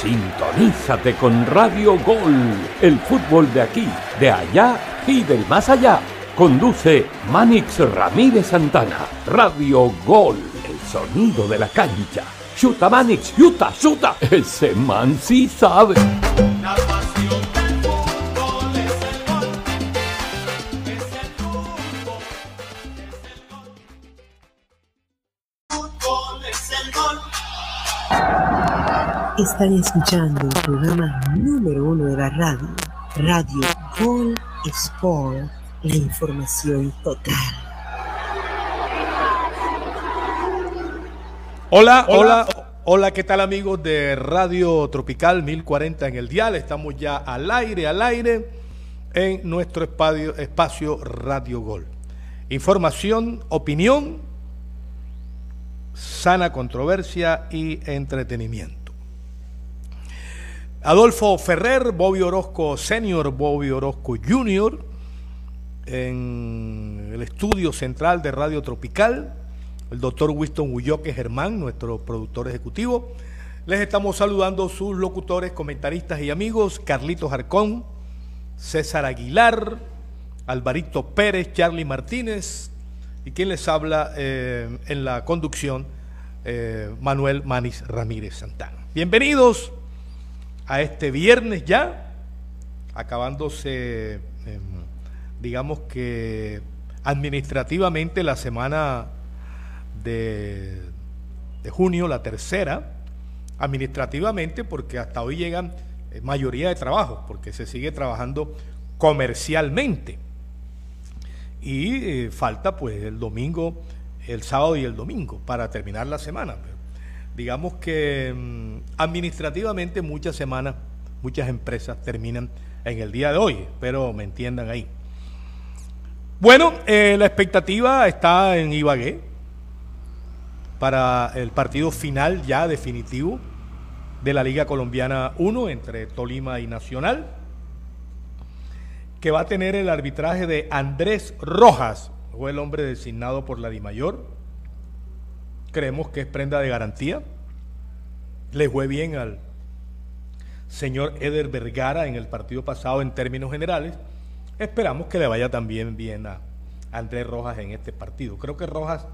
Sintonízate con Radio Gol, el fútbol de aquí, de allá y del más allá. Conduce Manix Ramírez Santana. Radio Gol, el sonido de la cancha. Chuta Manix, chuta, chuta. Ese man sí sabe. Están escuchando el programa número uno de la radio, Radio Gol Sport, la información total. Hola, hola, hola, ¿qué tal amigos de Radio Tropical 1040 en el dial? Estamos ya al aire, al aire en nuestro espacio, espacio Radio Gol. Información, opinión, sana controversia y entretenimiento. Adolfo Ferrer, Bobby Orozco Senior, Bobby Orozco Junior, en el estudio central de Radio Tropical, el doctor Winston Huyoque Germán, nuestro productor ejecutivo. Les estamos saludando sus locutores, comentaristas y amigos, Carlitos Arcón, César Aguilar, Alvarito Pérez, Charlie Martínez y quien les habla eh, en la conducción, eh, Manuel Manis Ramírez Santana. Bienvenidos a este viernes ya, acabándose, eh, digamos que administrativamente la semana de, de, junio, la tercera, administrativamente, porque hasta hoy llegan eh, mayoría de trabajos, porque se sigue trabajando comercialmente. Y eh, falta pues el domingo, el sábado y el domingo para terminar la semana. Digamos que mmm, administrativamente muchas semanas, muchas empresas terminan en el día de hoy, pero me entiendan ahí. Bueno, eh, la expectativa está en Ibagué para el partido final ya definitivo de la Liga Colombiana 1 entre Tolima y Nacional, que va a tener el arbitraje de Andrés Rojas, fue el hombre designado por la DIMAYOR. Creemos que es prenda de garantía. Le fue bien al señor Eder Vergara en el partido pasado en términos generales. Esperamos que le vaya también bien a Andrés Rojas en este partido. Creo que Rojas,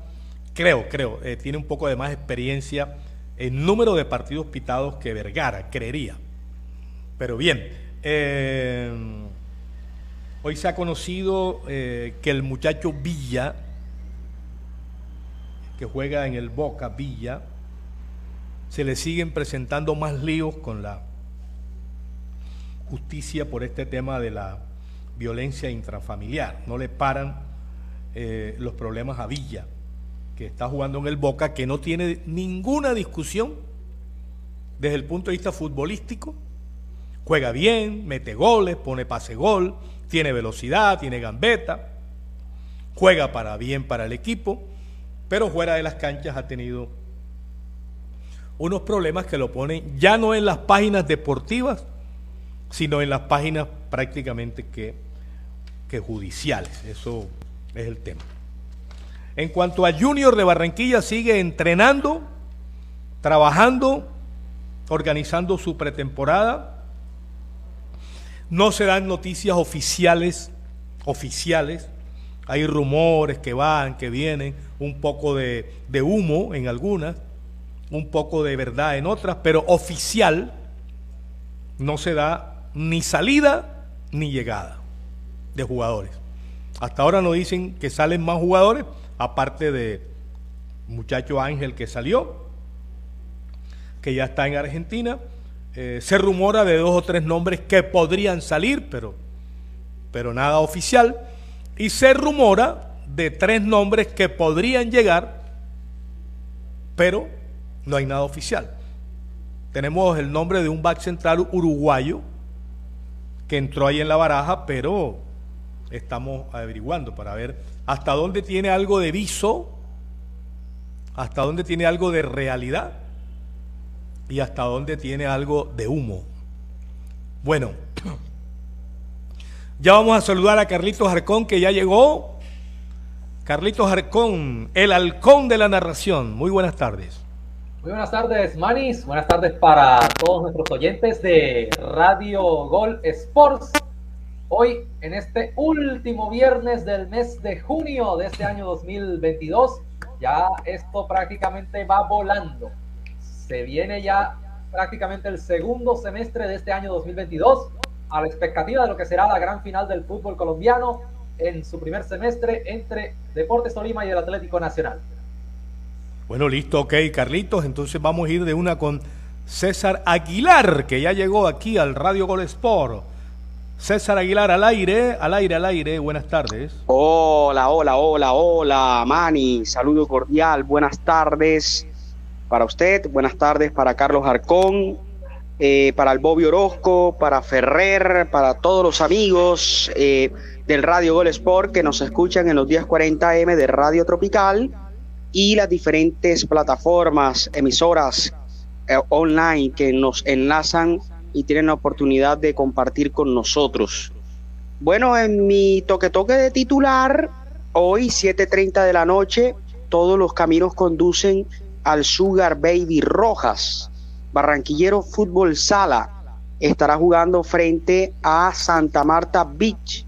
creo, creo, eh, tiene un poco de más experiencia en número de partidos pitados que Vergara, creería. Pero bien, eh, hoy se ha conocido eh, que el muchacho Villa, que juega en el Boca Villa, se le siguen presentando más líos con la justicia por este tema de la violencia intrafamiliar. No le paran eh, los problemas a Villa, que está jugando en el Boca, que no tiene ninguna discusión desde el punto de vista futbolístico. Juega bien, mete goles, pone pase gol, tiene velocidad, tiene gambeta, juega para bien para el equipo, pero fuera de las canchas ha tenido unos problemas que lo ponen ya no en las páginas deportivas, sino en las páginas prácticamente que, que judiciales. Eso es el tema. En cuanto a Junior de Barranquilla, sigue entrenando, trabajando, organizando su pretemporada. No se dan noticias oficiales, oficiales. Hay rumores que van, que vienen, un poco de, de humo en algunas, un poco de verdad en otras, pero oficial no se da ni salida ni llegada de jugadores. Hasta ahora nos dicen que salen más jugadores, aparte de muchacho Ángel que salió, que ya está en Argentina. Eh, se rumora de dos o tres nombres que podrían salir, pero, pero nada oficial. Y se rumora de tres nombres que podrían llegar, pero no hay nada oficial. Tenemos el nombre de un back central uruguayo que entró ahí en la baraja, pero estamos averiguando para ver hasta dónde tiene algo de viso, hasta dónde tiene algo de realidad y hasta dónde tiene algo de humo. Bueno, ya vamos a saludar a Carlitos Arcón que ya llegó. Carlitos Arcón, el halcón de la narración. Muy buenas tardes. Muy buenas tardes, Manis. Buenas tardes para todos nuestros oyentes de Radio Gol Sports. Hoy, en este último viernes del mes de junio de este año 2022, ya esto prácticamente va volando. Se viene ya prácticamente el segundo semestre de este año 2022 a la expectativa de lo que será la gran final del fútbol colombiano en su primer semestre entre Deportes Tolima y el Atlético Nacional. Bueno, listo, ok, Carlitos. Entonces vamos a ir de una con César Aguilar, que ya llegó aquí al Radio Gol Sport. César Aguilar al aire, al aire, al aire. Buenas tardes. Hola, hola, hola, hola, Mani. Saludo cordial. Buenas tardes para usted. Buenas tardes para Carlos Arcón, eh, para el Bobby Orozco, para Ferrer, para todos los amigos eh, del Radio Gol Sport que nos escuchan en los días 40M de Radio Tropical y las diferentes plataformas, emisoras eh, online que nos enlazan y tienen la oportunidad de compartir con nosotros. Bueno, en mi toque toque de titular, hoy 7.30 de la noche, todos los caminos conducen al Sugar Baby Rojas. Barranquillero Fútbol Sala estará jugando frente a Santa Marta Beach.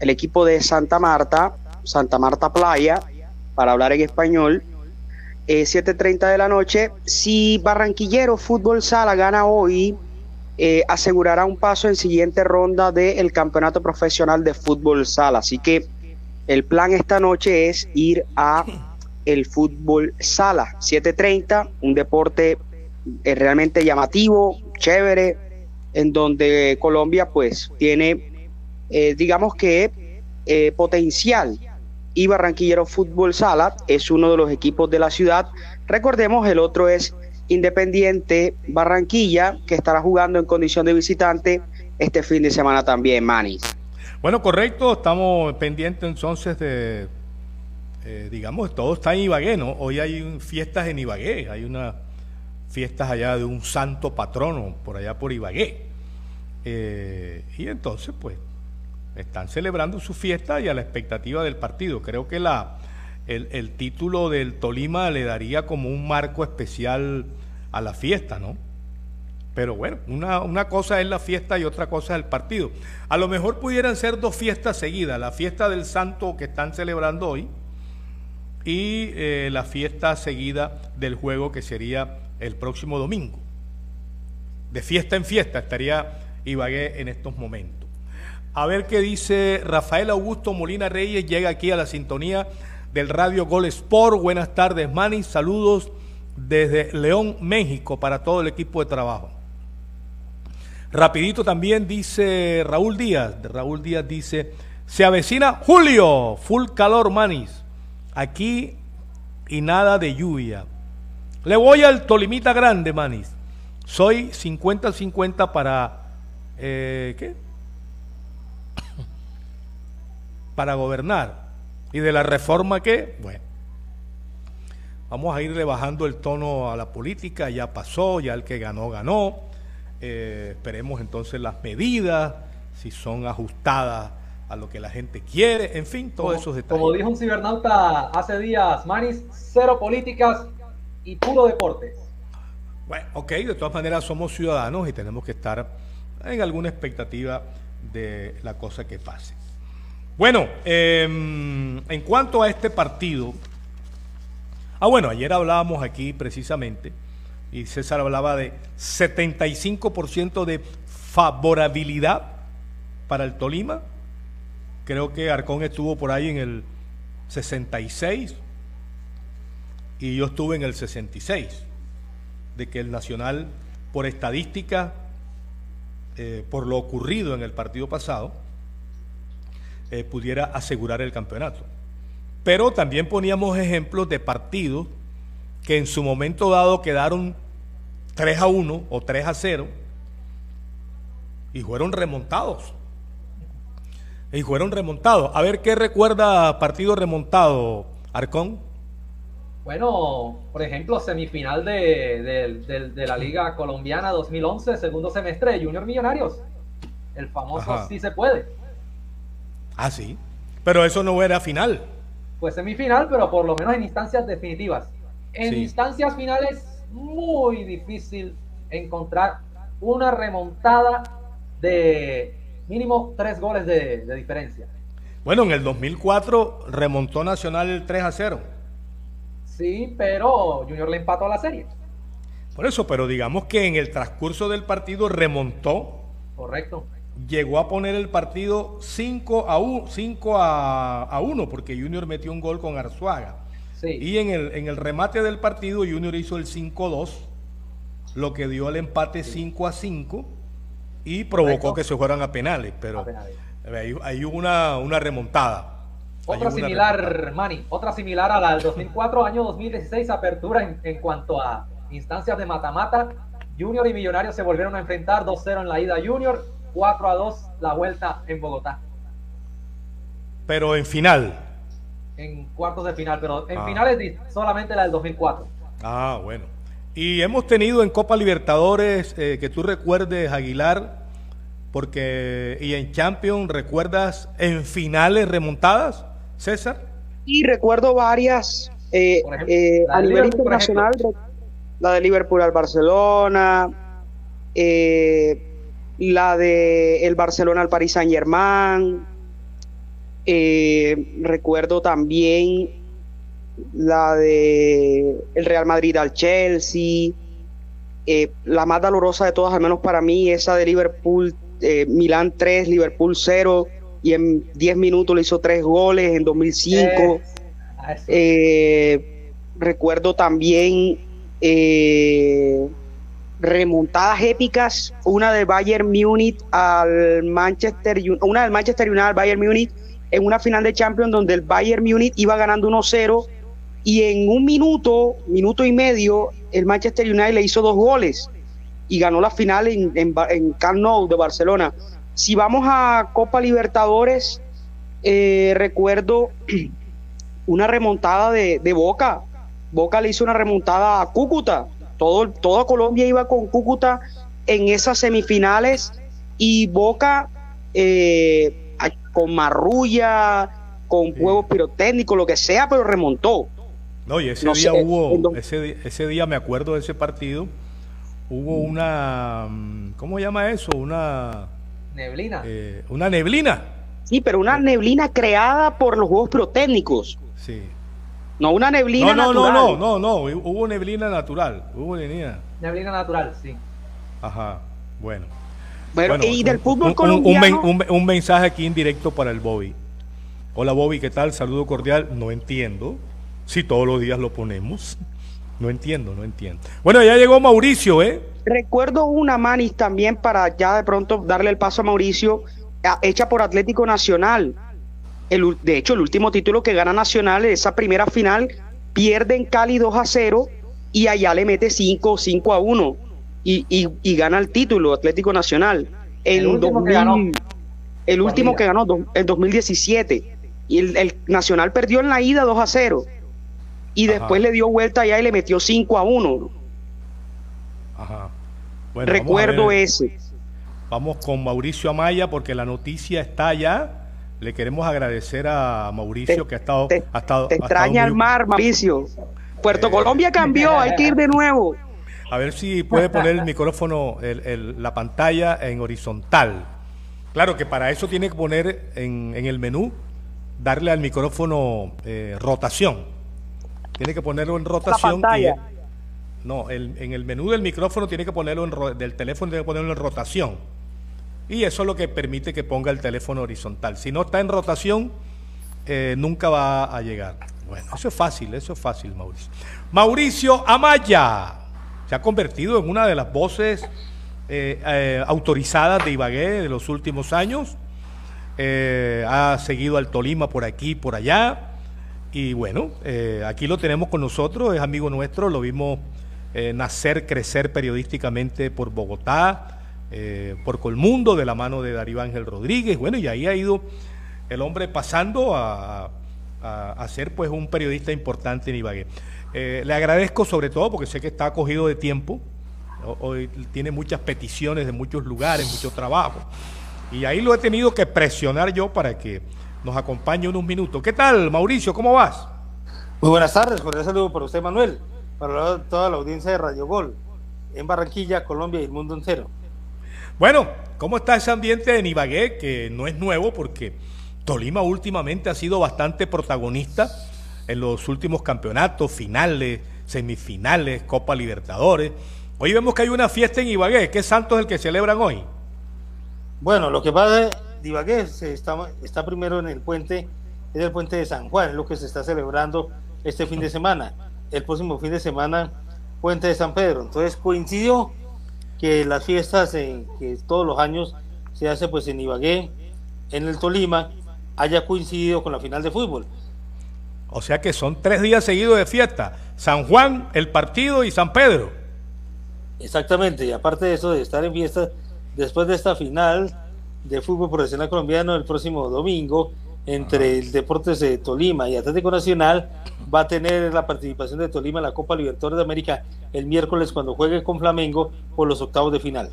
El equipo de Santa Marta, Santa Marta Playa, para hablar en español, eh, 7.30 de la noche. Si Barranquillero Fútbol Sala gana hoy, eh, asegurará un paso en siguiente ronda del Campeonato Profesional de Fútbol Sala. Así que el plan esta noche es ir a el Fútbol Sala, 7.30, un deporte eh, realmente llamativo, chévere, en donde Colombia pues tiene, eh, digamos que, eh, potencial y Barranquillero Fútbol Sala es uno de los equipos de la ciudad. Recordemos, el otro es Independiente Barranquilla, que estará jugando en condición de visitante este fin de semana también, Manis. Bueno, correcto, estamos pendientes entonces de, eh, digamos, todo está en Ibagué, ¿no? Hoy hay fiestas en Ibagué, hay unas fiestas allá de un santo patrono por allá por Ibagué. Y entonces, pues, están celebrando su fiesta y a la expectativa del partido. Creo que la, el, el título del Tolima le daría como un marco especial a la fiesta, ¿no? Pero bueno, una, una cosa es la fiesta y otra cosa es el partido. A lo mejor pudieran ser dos fiestas seguidas, la fiesta del santo que están celebrando hoy y eh, la fiesta seguida del juego que sería el próximo domingo. De fiesta en fiesta estaría Ibagué en estos momentos. A ver qué dice Rafael Augusto Molina Reyes, llega aquí a la sintonía del Radio Gol Sport. Buenas tardes, Manny. Saludos desde León, México, para todo el equipo de trabajo. Rapidito también dice Raúl Díaz. Raúl Díaz dice, se avecina Julio, full calor, Manis. Aquí y nada de lluvia. Le voy al Tolimita Grande, Manis. Soy 50-50 para... eh, ¿Qué? Para gobernar. ¿Y de la reforma qué? Bueno, vamos a irle bajando el tono a la política, ya pasó, ya el que ganó, ganó. Eh, esperemos entonces las medidas, si son ajustadas a lo que la gente quiere, en fin, todos Como- esos detalles. Como dijo un cibernauta hace días, Manis, cero políticas y puro deporte. Bueno, ok, de todas maneras somos ciudadanos y tenemos que estar en alguna expectativa de la cosa que pase. Bueno, eh, en cuanto a este partido, ah bueno, ayer hablábamos aquí precisamente y César hablaba de 75% de favorabilidad para el Tolima. Creo que Arcón estuvo por ahí en el 66 y yo estuve en el 66 de que el Nacional, por estadística, eh, por lo ocurrido en el partido pasado, eh, pudiera asegurar el campeonato. Pero también poníamos ejemplos de partidos que en su momento dado quedaron 3 a 1 o 3 a 0 y fueron remontados. Y fueron remontados. A ver qué recuerda partido remontado, Arcón. Bueno, por ejemplo, semifinal de, de- de- de la Liga Colombiana 2011, segundo semestre de Junior Millonarios. El famoso Ajá. sí se puede. Ah, sí. Pero eso no era final. Pues semifinal, pero por lo menos en instancias definitivas. En Sí. instancias finales muy difícil encontrar una remontada de mínimo tres goles de, de diferencia. Bueno, en el 2004 remontó Nacional el 3 a 0. Sí, pero Junior le empató a la serie. Por eso, pero digamos que en el transcurso del partido remontó, Correcto. Llegó a poner el partido 5 a 1, 5 a, a 1 porque Junior metió un gol con Arzuaga. Sí. Y en el, en el remate del partido Junior hizo el 5-2, lo que dio el empate 5 a 5 y provocó Correcto. que se fueran a penales, pero A penales. ahí, ahí hubo una, una remontada. Otra similar, remontada. Manny, otra similar a la del 2004, año 2016, apertura en, en cuanto a instancias de mata-mata. Junior y Millonarios se volvieron a enfrentar 2-0 en la ida Junior, 4-2 la vuelta en Bogotá, Pero en final. en cuartos de final, pero en Ah. finales solamente la del 2004. Ah, bueno. Y hemos tenido en Copa Libertadores, eh, que tú recuerdes, Aguilar, porque y en Champions, ¿recuerdas en finales remontadas, César? Y recuerdo varias eh, ejemplo, eh, a nivel Liverpool, internacional, la de Liverpool al Barcelona, eh, la de el Barcelona al Paris Saint Germain, recuerdo también la de el Real Madrid al Chelsea, eh, la más dolorosa de todas, al menos para mí, esa de Liverpool, eh, Milán 3, Liverpool 0, y en 10 minutos le hizo 3 goles en 2005. Eh, a eso. Eh, recuerdo también eh, remontadas épicas, una de Bayern Múnich al Manchester, Un- una del Manchester United al Bayern Múnich en una final de Champions donde el Bayern Múnich iba ganando 1-0 y en un minuto, minuto y medio, el Manchester United le hizo dos goles y ganó la final en, en Camp Nou de Barcelona. Si vamos a Copa Libertadores, eh, recuerdo una remontada de, de Boca. Boca le hizo una remontada a Cúcuta. Todo, toda Colombia iba con Cúcuta en esas semifinales y Boca eh, con marrulla, con Sí. juegos pirotécnicos, lo que sea, pero remontó. No, y ese No día sé, hubo, ese, ese día me acuerdo de ese partido, hubo una, mm, ¿cómo se llama eso? Una, Neblina. eh, una neblina. Sí, pero una neblina creada por los juegos pirotécnicos, Sí. No una neblina No, no, no, natural. no, no, no, hubo neblina natural, hubo neblina. Neblina natural, sí. Ajá, bueno. Pero, Bueno, y del fútbol un- un- colombiano, Un, men- un- un mensaje aquí indirecto para el Bobby. Hola Bobby, ¿qué tal? Saludo cordial. No entiendo. Si todos los días lo ponemos. No entiendo, no entiendo. Bueno, ya llegó Mauricio, ¿eh? Recuerdo una manis también para ya de pronto darle el paso a Mauricio, hecha por Atlético Nacional. El, de hecho, el último título que gana Nacional, esa primera final, pierde en Cali 2 a 0 y allá le mete 5, 5 a 1 y, y- y gana el título Atlético Nacional. En El último que 2000 ganó. El Por último liga. que ganó, do- en 2017. Y el, el Nacional perdió en la ida 2 a 0. Y Ajá. después le dio vuelta allá y le metió 5 a 1. Ajá. Bueno, Recuerdo ese. Vamos con Mauricio Amaya porque la noticia está allá. Le queremos agradecer a Mauricio Te- que ha estado... te, ha estado- te ha estado extraña muy- el mar, Mauricio. Puerto Eh. Colombia cambió, hay que ir de nuevo. A ver si puede poner el micrófono, el- el- la pantalla en horizontal. Claro que para eso tiene que poner en, en el menú, darle al micrófono eh, rotación. Tiene que ponerlo en rotación. y- pantalla. no, el- en el menú del micrófono tiene que ponerlo en del teléfono tiene que ponerlo en rotación. Y eso es lo que permite que ponga el teléfono horizontal. Si no está en rotación, eh, nunca va a llegar. Bueno, eso es fácil, eso es fácil, Mauricio. Mauricio Amaya se ha convertido en una de las voces eh, eh, autorizadas de Ibagué de los últimos años. Ha seguido al Tolima por aquí, por allá. Y bueno, aquí lo tenemos con nosotros, es amigo nuestro, lo vimos nacer, crecer periodísticamente por Bogotá, eh, por Colmundo, de la mano de Darío Ángel Rodríguez. Bueno, y ahí ha ido el hombre pasando a, a- ser pues un periodista importante en Ibagué. Eh, le agradezco sobre todo porque sé que está acogido de tiempo, hoy tiene muchas peticiones de muchos lugares, mucho trabajo. Y ahí lo he tenido que presionar yo para que nos acompañe unos minutos. ¿Qué tal, Mauricio? ¿Cómo vas? Muy buenas tardes, cordial saludo para usted, Manuel. para toda la audiencia de Radio Gol en Barranquilla, Colombia y el mundo entero. Bueno, ¿cómo está ese ambiente en Ibagué? Que no es nuevo porque Tolima últimamente ha sido bastante protagonista en los últimos campeonatos, finales, semifinales, Copa Libertadores. Hoy vemos que hay una fiesta en Ibagué. ¿Qué santo es el que celebran hoy? Bueno, lo que pasa de Ibagué se está, está primero en el puente, es el puente de San Juan, es lo que se está celebrando este fin de semana. El próximo fin de semana, puente de San Pedro. Entonces coincidió que las fiestas en, que todos los años se hace pues en Ibagué, en el Tolima, haya coincidido con la final de fútbol. O sea que son tres días seguidos de fiesta. San Juan, el partido y San Pedro. Exactamente, y aparte de eso de estar en fiesta, después de esta final de fútbol profesional colombiano el próximo domingo entre el Deportes de Tolima y Atlético Nacional, va a tener la participación de Tolima en la Copa Libertadores de América el miércoles cuando juegue con Flamengo por los octavos de final.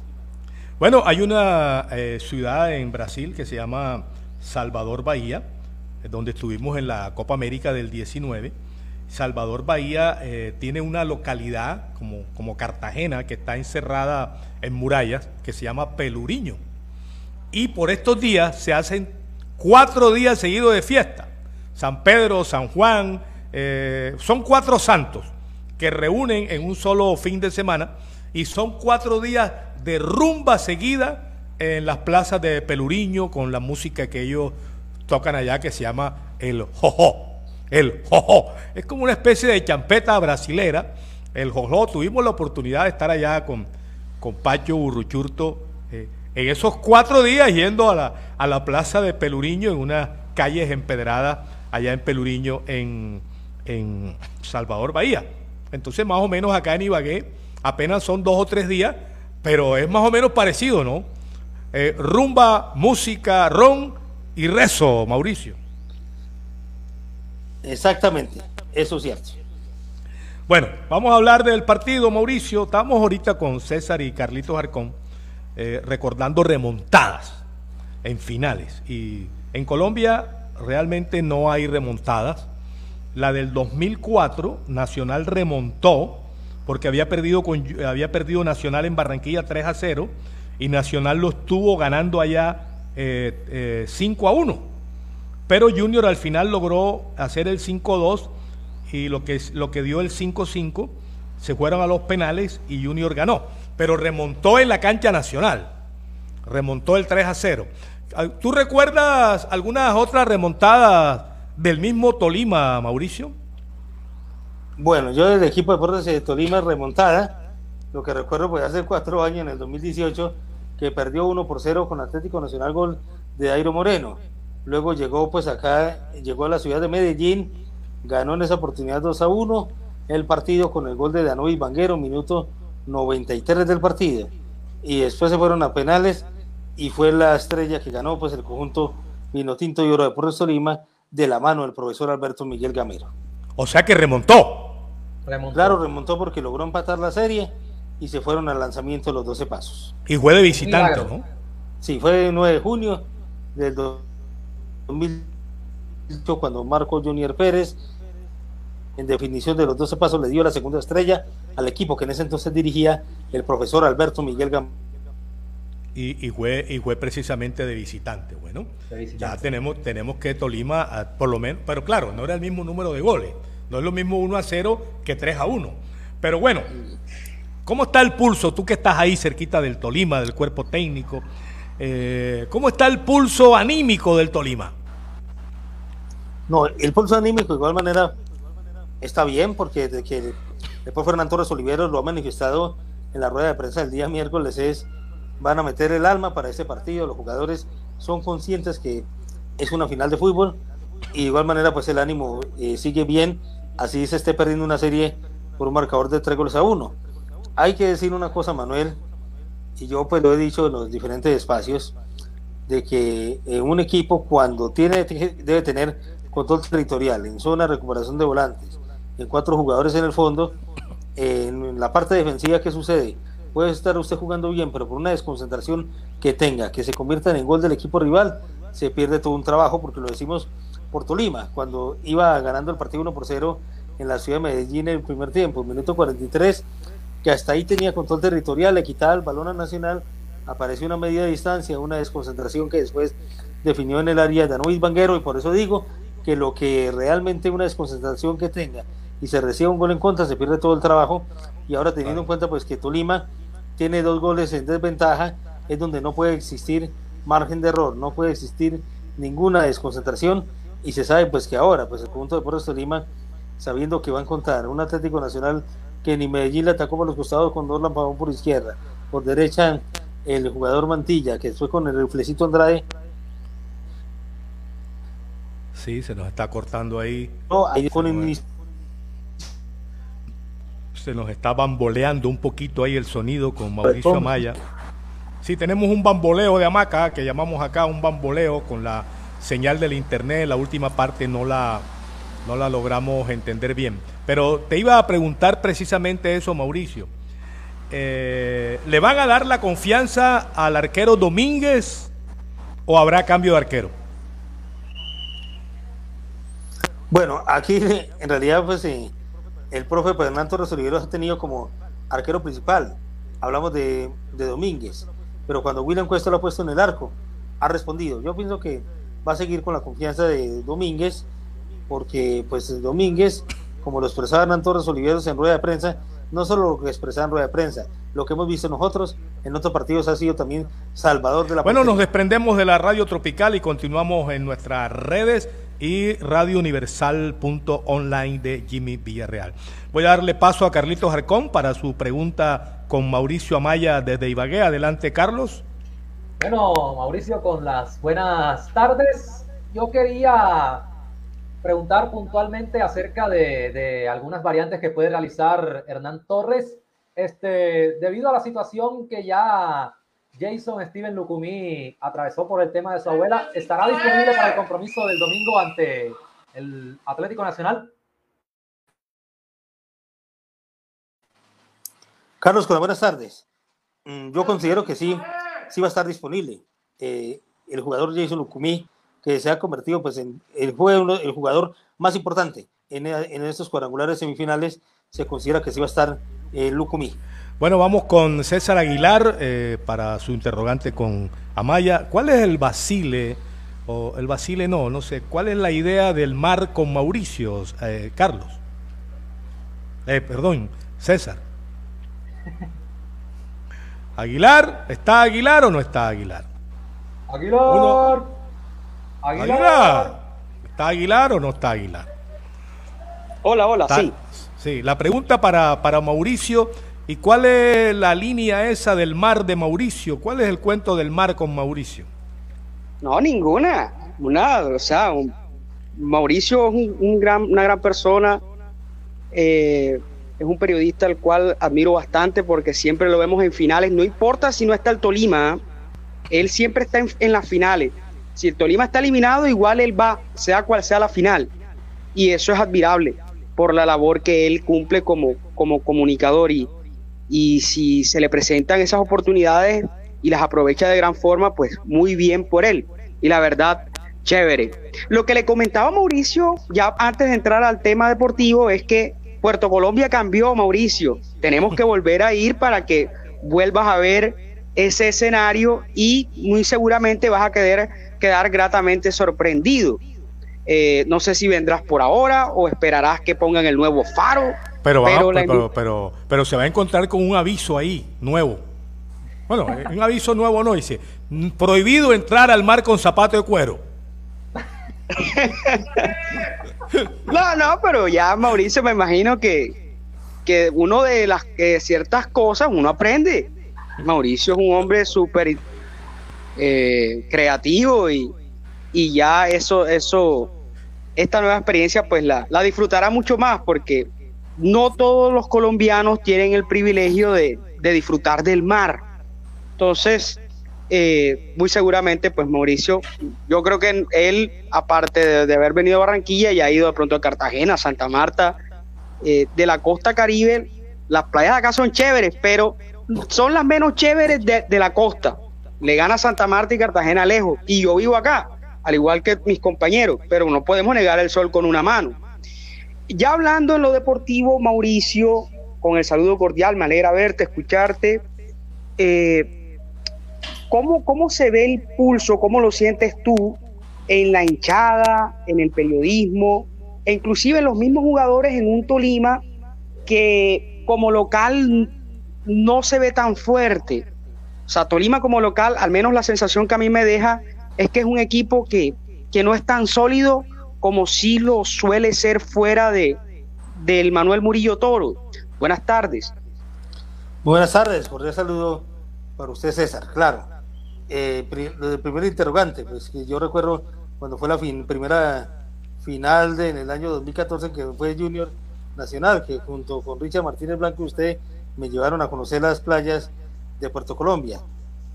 Bueno, hay una eh, ciudad en Brasil que se llama Salvador Bahía, eh, donde estuvimos en la Copa América del 19. Salvador Bahía eh, tiene una localidad como, como Cartagena que está encerrada en murallas que se llama Peluriño. Y por estos días se hacen cuatro días seguidos de fiesta. San Pedro, San Juan, eh, son cuatro santos que reúnen en un solo fin de semana y son cuatro días de rumba seguida en las plazas de Peluriño con la música que ellos tocan allá que se llama el jojo. El jojo. Es como una especie de champeta brasilera. El jojo. Tuvimos la oportunidad de estar allá con, con Pacho Burruchurto eh, en esos cuatro días yendo a la, a la plaza de Peluriño en unas calles empedradas allá en Peluriño en, en Salvador Bahía. Entonces más o menos acá en Ibagué apenas son dos o tres días, pero es más o menos parecido, ¿no? Eh, rumba, música, ron y rezo, Mauricio. Exactamente, eso es cierto. Bueno, vamos a hablar del partido, Mauricio. Estamos ahorita con César y Carlitos Arcón eh, recordando remontadas en finales. Y en Colombia realmente no hay remontadas. La del 2004, Nacional remontó porque había perdido, con, había perdido Nacional en Barranquilla 3 a 0 y Nacional lo estuvo ganando allá eh, eh, 5 a 1. Pero Junior al final logró hacer el 5-2 y lo que, lo que dio el 5-5 se fueron a los penales y Junior ganó. Pero remontó en la cancha nacional. Remontó el 3 a 0. ¿Tú recuerdas algunas otras remontadas del mismo Tolima, Mauricio? Bueno, yo del equipo de deportes de Tolima remontada, lo que recuerdo pues hace cuatro años, en el 2018, que perdió 1 por 0 con Atlético Nacional, gol de Dairo Moreno. Luego llegó pues acá, llegó a la ciudad de Medellín, ganó en esa oportunidad 2 a 1 el partido con el gol de Danovi Banguero, minuto 93 del partido. Y después se fueron a penales y fue la estrella que ganó pues el conjunto Vinotinto y Oro de Deportes Tolima de la mano del profesor Alberto Miguel Gamero. O sea que remontó. Remontó. Claro, remontó porque logró empatar la serie y se fueron al lanzamiento de los 12 pasos. Y fue de visitante. ¿no? Sí, fue el 9 de junio del 2008 cuando Marco Junior Pérez, en definición de los 12 pasos, le dio la segunda estrella al equipo que en ese entonces dirigía el profesor Alberto Miguel Gam. Y, y fue, y fue precisamente de visitante. Bueno, De visitante. ya tenemos, tenemos que Tolima, por lo menos, pero claro, no era el mismo número de goles. No es lo mismo 1 a 0 que 3 a 1. Pero bueno, ¿cómo está el pulso? Tú que estás ahí cerquita del Tolima, del cuerpo técnico, eh, ¿cómo está el pulso anímico del Tolima? No, el pulso anímico de igual manera está bien porque desde que después Fernando Torres Oliveros lo ha manifestado en la rueda de prensa el día miércoles es van a meter el alma para ese partido, los jugadores son conscientes que es una final de fútbol. Y de igual manera pues el ánimo eh, sigue bien, así se esté perdiendo una serie por un marcador de tres goles a uno. Hay que decir una cosa Manuel, y yo pues lo he dicho en los diferentes espacios, de que eh, un equipo cuando tiene debe tener control territorial en zona de recuperación de volantes, en cuatro jugadores en el fondo, en la parte defensiva que sucede, puede estar usted jugando bien, pero por una desconcentración que tenga, que se convierta en gol del equipo rival, se pierde todo un trabajo, porque lo decimos por Tolima, cuando iba ganando el partido 1 por 0 en la ciudad de Medellín en el primer tiempo, minuto 43, que hasta ahí tenía control territorial, le quitaba el balón a Nacional, apareció una media distancia, una desconcentración que después definió en el área de Anois Banguero, y por eso digo que lo que realmente una desconcentración que tenga y se reciba un gol en contra, se pierde todo el trabajo, y ahora teniendo en cuenta pues que Tolima tiene dos goles en desventaja, es donde no puede existir margen de error, no puede existir ninguna desconcentración, y se sabe pues que ahora pues el conjunto de Deportes Tolima sabiendo que va a encontrar un Atlético Nacional que ni Medellín le atacó por los costados con dos Pavón por izquierda, por derecha el jugador Mantilla, que fue con el reflecito Andrade, Sí, se nos está cortando ahí. no, ahí con el Se nos está bamboleando un poquito ahí el sonido con Mauricio ¿Cómo? Amaya. Sí, tenemos un bamboleo de hamaca, que llamamos acá un bamboleo con la señal del internet. La última parte no la, no la logramos entender bien. Pero te iba a preguntar precisamente eso, Mauricio. Eh, ¿Le van a dar la confianza al arquero Domínguez o habrá cambio de arquero? Bueno, aquí en realidad pues eh, el profe Fernando Torres Oliveros ha tenido como arquero principal. Hablamos de, de Domínguez, pero cuando William Cuesta lo ha puesto en el arco, ha respondido. Yo pienso que va a seguir con la confianza de Domínguez, porque pues Domínguez, como lo expresaba Hernán Torres Oliveros en rueda de prensa, no solo lo que expresaba en rueda de prensa, lo que hemos visto nosotros en otros partidos ha sido también salvador de la Bueno, nos portería. desprendemos de la radio tropical y continuamos en nuestras redes y radiouniversal.online de Jimmy Villarreal. Voy a darle paso a Carlitos Arcón para su pregunta con Mauricio Amaya desde Ibagué. Adelante, Carlos. Bueno, Mauricio, con las buenas tardes. Yo quería preguntar puntualmente acerca de, de algunas variantes que puede realizar Hernán Torres. Este, debido a la situación que ya Jason Steven Lucumí atravesó por el tema de su abuela, ¿estará disponible para el compromiso del domingo ante el Atlético Nacional? Carlos, buenas tardes. Mm, Yo considero que sí, sí va a estar disponible. Eh, el jugador Jason Lucumí, que se ha convertido pues, en el, el jugador más importante en, estos cuadrangulares semifinales, se considera que sí va a estar eh, Lucumí. Bueno, vamos con César Aguilar eh, para su interrogante con Amaya. ¿Cuál es el vacile? O el vacile no, no sé. ¿Cuál es la idea del mar con Mauricio, eh, Carlos? Eh, perdón, César. Aguilar, ¿está Aguilar o no está Aguilar? Aguilar. Uno. Aguilar. Aguilar. ¿Está Aguilar o no está Aguilar? Hola, hola, Está- sí. Sí, la pregunta para, para Mauricio. ¿Y cuál es la línea esa del mar de Mauricio? ¿Cuál es el cuento del mar con Mauricio? No, ninguna. Una, o sea, Mauricio es un, un gran, una gran persona. eh, es un periodista al cual admiro bastante porque siempre lo vemos en finales. No importa si no está el Tolima, él siempre está en, en las finales. Si el Tolima está eliminado, igual él va, sea cual sea la final. Y eso es admirable por la labor que él cumple como, como comunicador. Y, y si se le presentan esas oportunidades y las aprovecha de gran forma, pues muy bien por él. Y la verdad, chévere. Lo que le comentaba Mauricio, ya antes de entrar al tema deportivo, es que Puerto Colombia cambió, Mauricio. Tenemos que volver a ir para que vuelvas a ver ese escenario y muy seguramente vas a quedar, quedar gratamente sorprendido. Eh, no sé si vendrás por ahora o esperarás que pongan el nuevo faro. Pero, Pero pero, pero, pero se va a encontrar con un aviso ahí, nuevo. Bueno, eh, un aviso nuevo no, dice, "Mm, prohibido entrar al mar con zapato de cuero. No, no, pero ya Mauricio me imagino que, que uno de las que ciertas cosas uno aprende. Mauricio es un hombre súper eh, creativo y, y ya eso, eso, esta nueva experiencia pues la, la disfrutará mucho más porque no todos los colombianos tienen el privilegio de, disfrutar del mar. Entonces, eh, muy seguramente, pues Mauricio, yo creo que él, aparte de, de haber venido a Barranquilla, ya ha ido de pronto a Cartagena, Santa Marta, eh, de la costa caribe, las playas de acá son chéveres, pero son las menos chéveres de, de la costa. Le gana Santa Marta y Cartagena lejos, y yo vivo acá, al igual que mis compañeros, pero no podemos negar el sol con una mano. Ya hablando en lo deportivo, Mauricio, con el saludo cordial, me alegra verte, escucharte. Eh, ¿cómo, ¿Cómo se ve el pulso, cómo lo sientes tú en la hinchada, en el periodismo, e inclusive en los mismos jugadores en un Tolima que como local no se ve tan fuerte? O sea, Tolima como local, al menos la sensación que a mí me deja es que es un equipo que, que no es tan sólido como si lo suele ser fuera de del Manuel Murillo Toro. Buenas tardes. Buenas tardes, cordial saludo para usted, César. Claro, eh, del primer interrogante, pues que yo recuerdo cuando fue la fin- primera final de, en el año 2014 que fue Junior Nacional, que junto con Richard Martínez Blanco usted me llevaron a conocer las playas de Puerto Colombia.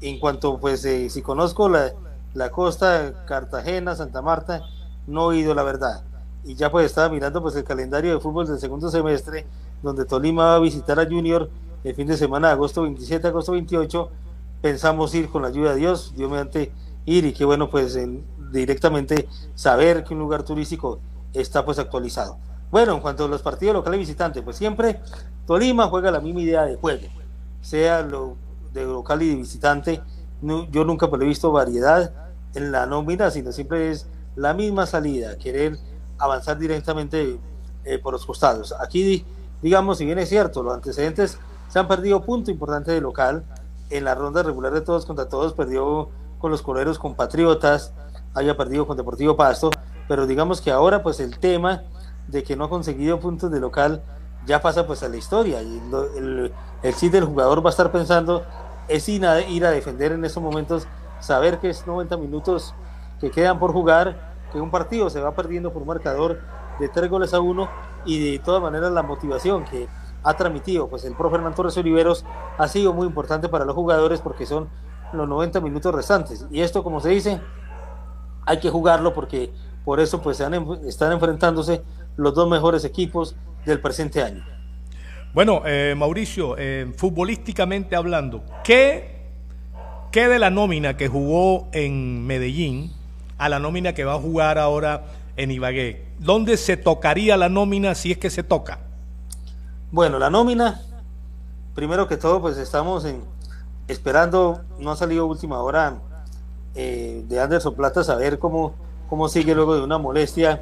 En cuanto, pues, eh, si conozco la, la costa, Cartagena, Santa Marta, no ido, la verdad. Y ya pues estaba mirando pues el calendario de fútbol del segundo semestre, donde Tolima va a visitar a Junior el fin de semana agosto 27, agosto 28. Pensamos ir con la ayuda de Dios, Dios mediante ir y qué bueno pues en- directamente saber que un lugar turístico está pues actualizado. Bueno, en cuanto a los partidos locales visitantes, pues siempre Tolima juega la misma idea de juego, sea lo de local y de visitante. No- yo nunca pues, he visto variedad en la nómina, sino siempre es la misma salida, querer avanzar directamente eh, por los costados. Aquí, digamos, si bien es cierto, los antecedentes se han perdido punto importante de local. En la ronda regular de todos contra todos perdió con los coleros compatriotas, haya perdido con Deportivo Pasto, pero digamos que ahora pues el tema de que no ha conseguido puntos de local ya pasa pues a la historia y el, el sí del jugador va a estar pensando es ir a, defender en estos momentos, saber que es 90 minutos que quedan por jugar, que un partido se va perdiendo por un marcador de tres goles a uno y de todas maneras la motivación que ha transmitido pues el profe Hernán Torres Oliveros ha sido muy importante para los jugadores porque son los 90 minutos restantes y esto como se dice hay que jugarlo porque por eso pues están enfrentándose los dos mejores equipos del presente año. Bueno, eh, Mauricio, eh, futbolísticamente hablando, ¿qué, ¿qué de la nómina que jugó en Medellín a la nómina que va a jugar ahora en Ibagué? ¿Dónde se tocaría la nómina si es que se toca? Bueno, la nómina, primero que todo, pues estamos en, esperando, no ha salido última hora eh, de Anderson Plata, saber cómo, cómo sigue luego de una molestia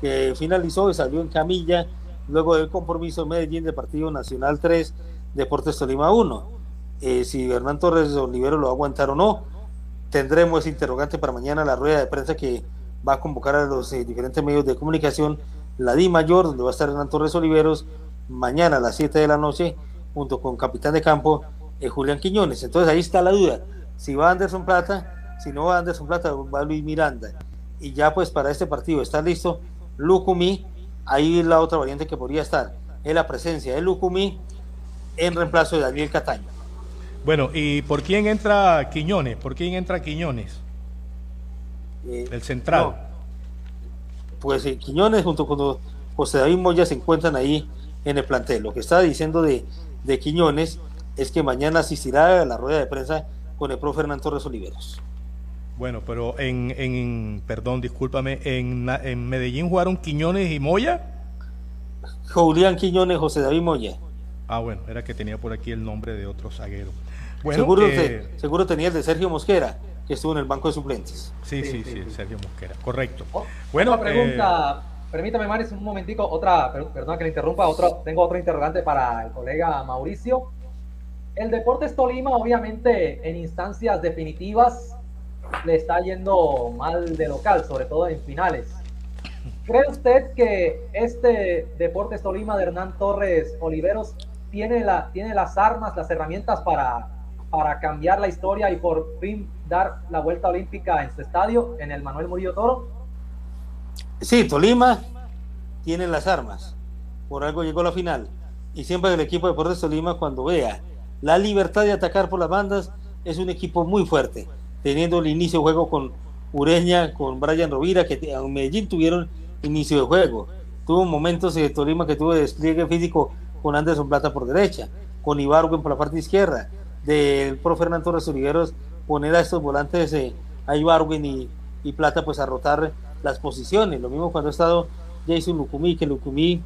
que finalizó y salió en camilla, luego del compromiso de Medellín de Partido Nacional 3, Deportes Tolima 1. Eh, si Hernán Torres Olivero lo va a aguantar o no, tendremos ese interrogante para mañana la rueda de prensa que va a convocar a los eh, diferentes medios de comunicación, la Di Mayor, donde va a estar Hernán Torres Oliveros, mañana a las 7 de la noche, junto con capitán de campo eh, Julián Quiñones. Entonces ahí está la duda, si va Anderson Plata, si no va Anderson Plata, va Luis Miranda. Y ya pues para este partido está listo Lucumí, ahí la otra variante que podría estar, es la presencia de Lucumí en reemplazo de Daniel Cataño. Bueno, ¿y por quién entra Quiñones? ¿Por quién entra Quiñones? Eh, El central. no, pues eh, Quiñones junto con José David Moya se encuentran ahí en el plantel. Lo que está diciendo de, de Quiñones es que mañana asistirá a la rueda de prensa con el profe Hernán Torres Oliveros. Bueno, pero en, en perdón, discúlpame, en, en Medellín jugaron Quiñones y Moya. Julián Quiñones, José David Moya. Ah, bueno, era que tenía por aquí el nombre de otro zaguero. Bueno, seguro, eh, te- seguro tenía el de Sergio Mosquera, que estuvo en el banco de suplentes. sí, sí, Sí, sí, sí, sí. Sergio Mosquera, correcto. Oh, Bueno, otra pregunta, permítame Maris un momentico, otra, per- perdona que le interrumpa, otro, tengo otro interrogante para el colega Mauricio. El Deportes Tolima, obviamente, en instancias definitivas le está yendo mal de local, sobre todo en finales. ¿Cree usted que este Deportes Tolima de Hernán Torres Oliveros tiene, la, tiene las armas, las herramientas para, para cambiar la historia y por fin dar la vuelta olímpica en su estadio, en el Manuel Murillo Toro? Sí, Tolima tiene las armas. Por algo llegó a la final. Y siempre el equipo de Deportes Tolima, cuando vea la libertad de atacar por las bandas, es un equipo muy fuerte. Teniendo el inicio de juego con Ureña, con Brian Rovira, que en Medellín tuvieron inicio de juego. Tuvo momentos de Tolima que tuvo despliegue físico con Anderson Plata por derecha, con Ibargüen por la parte izquierda, del profe Hernán Torres poner a estos volantes eh, a Ibargüen y, Plata pues a rotar las posiciones. Lo mismo cuando ha estado Jason Lucumí, que Lucumí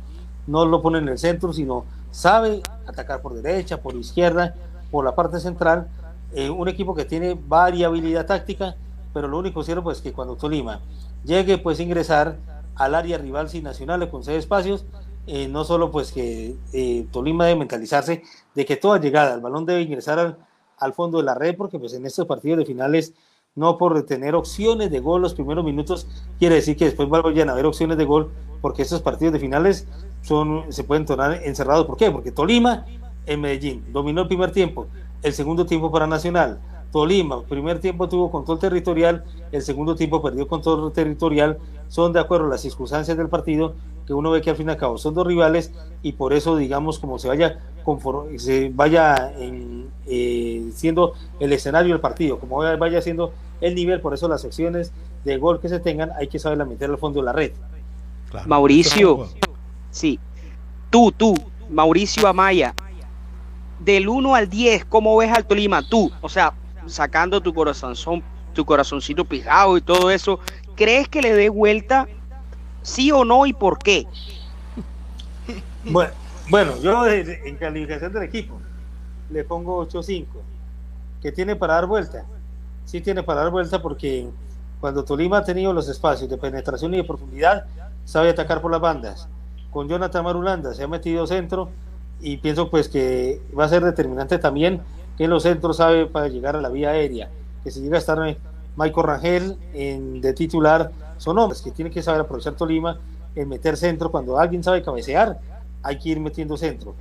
no lo pone en el centro, sino sabe atacar por derecha, por izquierda, por la parte central. Eh, un equipo que tiene variabilidad táctica, pero lo único cierto pues que cuando Tolima llegue pues ingresar al área rival sin nacional con seis espacios, eh, no solo pues que eh, Tolima debe mentalizarse de que toda llegada al balón debe ingresar al, fondo de la red, porque pues en estos partidos de finales no por tener opciones de gol los primeros minutos, quiere decir que después vayan a haber opciones de gol, porque estos partidos de finales son, se pueden tornar encerrados. ¿Por qué? Porque Tolima en Medellín dominó el primer tiempo, el segundo tiempo para Nacional. Tolima, primer tiempo tuvo control territorial, el segundo tiempo perdió control territorial, son de acuerdo a las circunstancias del partido, que uno ve que al fin y al cabo son dos rivales y por eso, digamos, como se vaya, conform- se vaya en, eh, siendo el escenario del partido, como vaya- vaya siendo el nivel, por eso las opciones de gol que se tengan hay que saberla meter al fondo de la red. Claro. Mauricio. Sí. Tú, tú, Mauricio Amaya, del 1 al 10, ¿cómo ves al Tolima? Tú, o sea, sacando tu corazón, tu corazoncito pijado y todo eso, ¿crees que le dé vuelta? ¿Sí o no y por qué? Bueno, yo en calificación del equipo le pongo 8-5. ¿Qué tiene para dar vuelta? Sí tiene para dar vuelta porque cuando Tolima ha tenido los espacios de penetración y de profundidad, sabe atacar por las bandas. Con Jonathan Marulanda se ha metido centro y pienso pues que va a ser determinante también que los centros sabe para llegar a la vía aérea. Que si llega a estar Michael Rangel en, de titular, son hombres que tienen que saber aprovechar Tolima en meter centro. Cuando alguien sabe cabecear, hay que ir metiendo centro.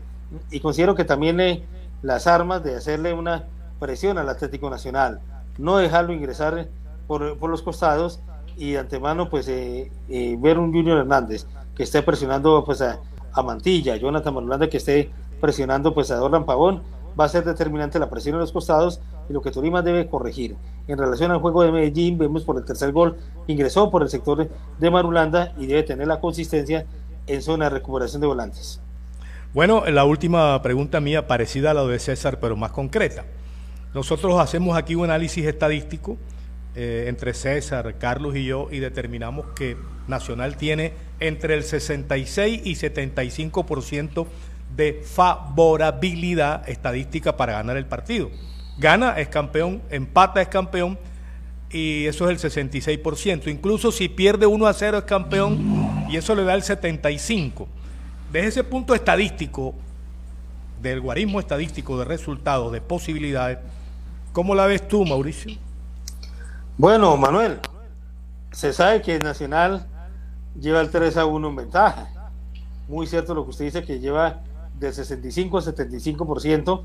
Y considero que también eh, las armas de hacerle una presión al Atlético Nacional, no dejarlo ingresar por, por los costados y de antemano pues eh, eh, ver un Junior Hernández que esté presionando pues a, a Mantilla, Jonathan Marulanda que esté presionando pues a Dorlan Pavón, va a ser determinante la presión en los costados y lo que Tolima debe corregir. En relación al juego de Medellín, vemos por el tercer gol, ingresó por el sector de Marulanda y debe tener la consistencia en zona de recuperación de volantes. Bueno, la última pregunta mía, parecida a la de César, pero más concreta. Nosotros hacemos aquí un análisis estadístico eh, entre César, Carlos y yo y determinamos que Nacional tiene entre el 66 y 75% de favorabilidad estadística para ganar el partido. Gana es campeón, empata es campeón y eso es el 66%. Incluso si pierde 1 a 0 es campeón y eso le da el 75%. Desde ese punto estadístico, del guarismo estadístico de resultados, de posibilidades, ¿cómo la ves tú, Mauricio? Bueno, Manuel, se sabe que Nacional lleva el 3 a 1 en ventaja. Muy cierto lo que usted dice, que lleva del 65 al 75%,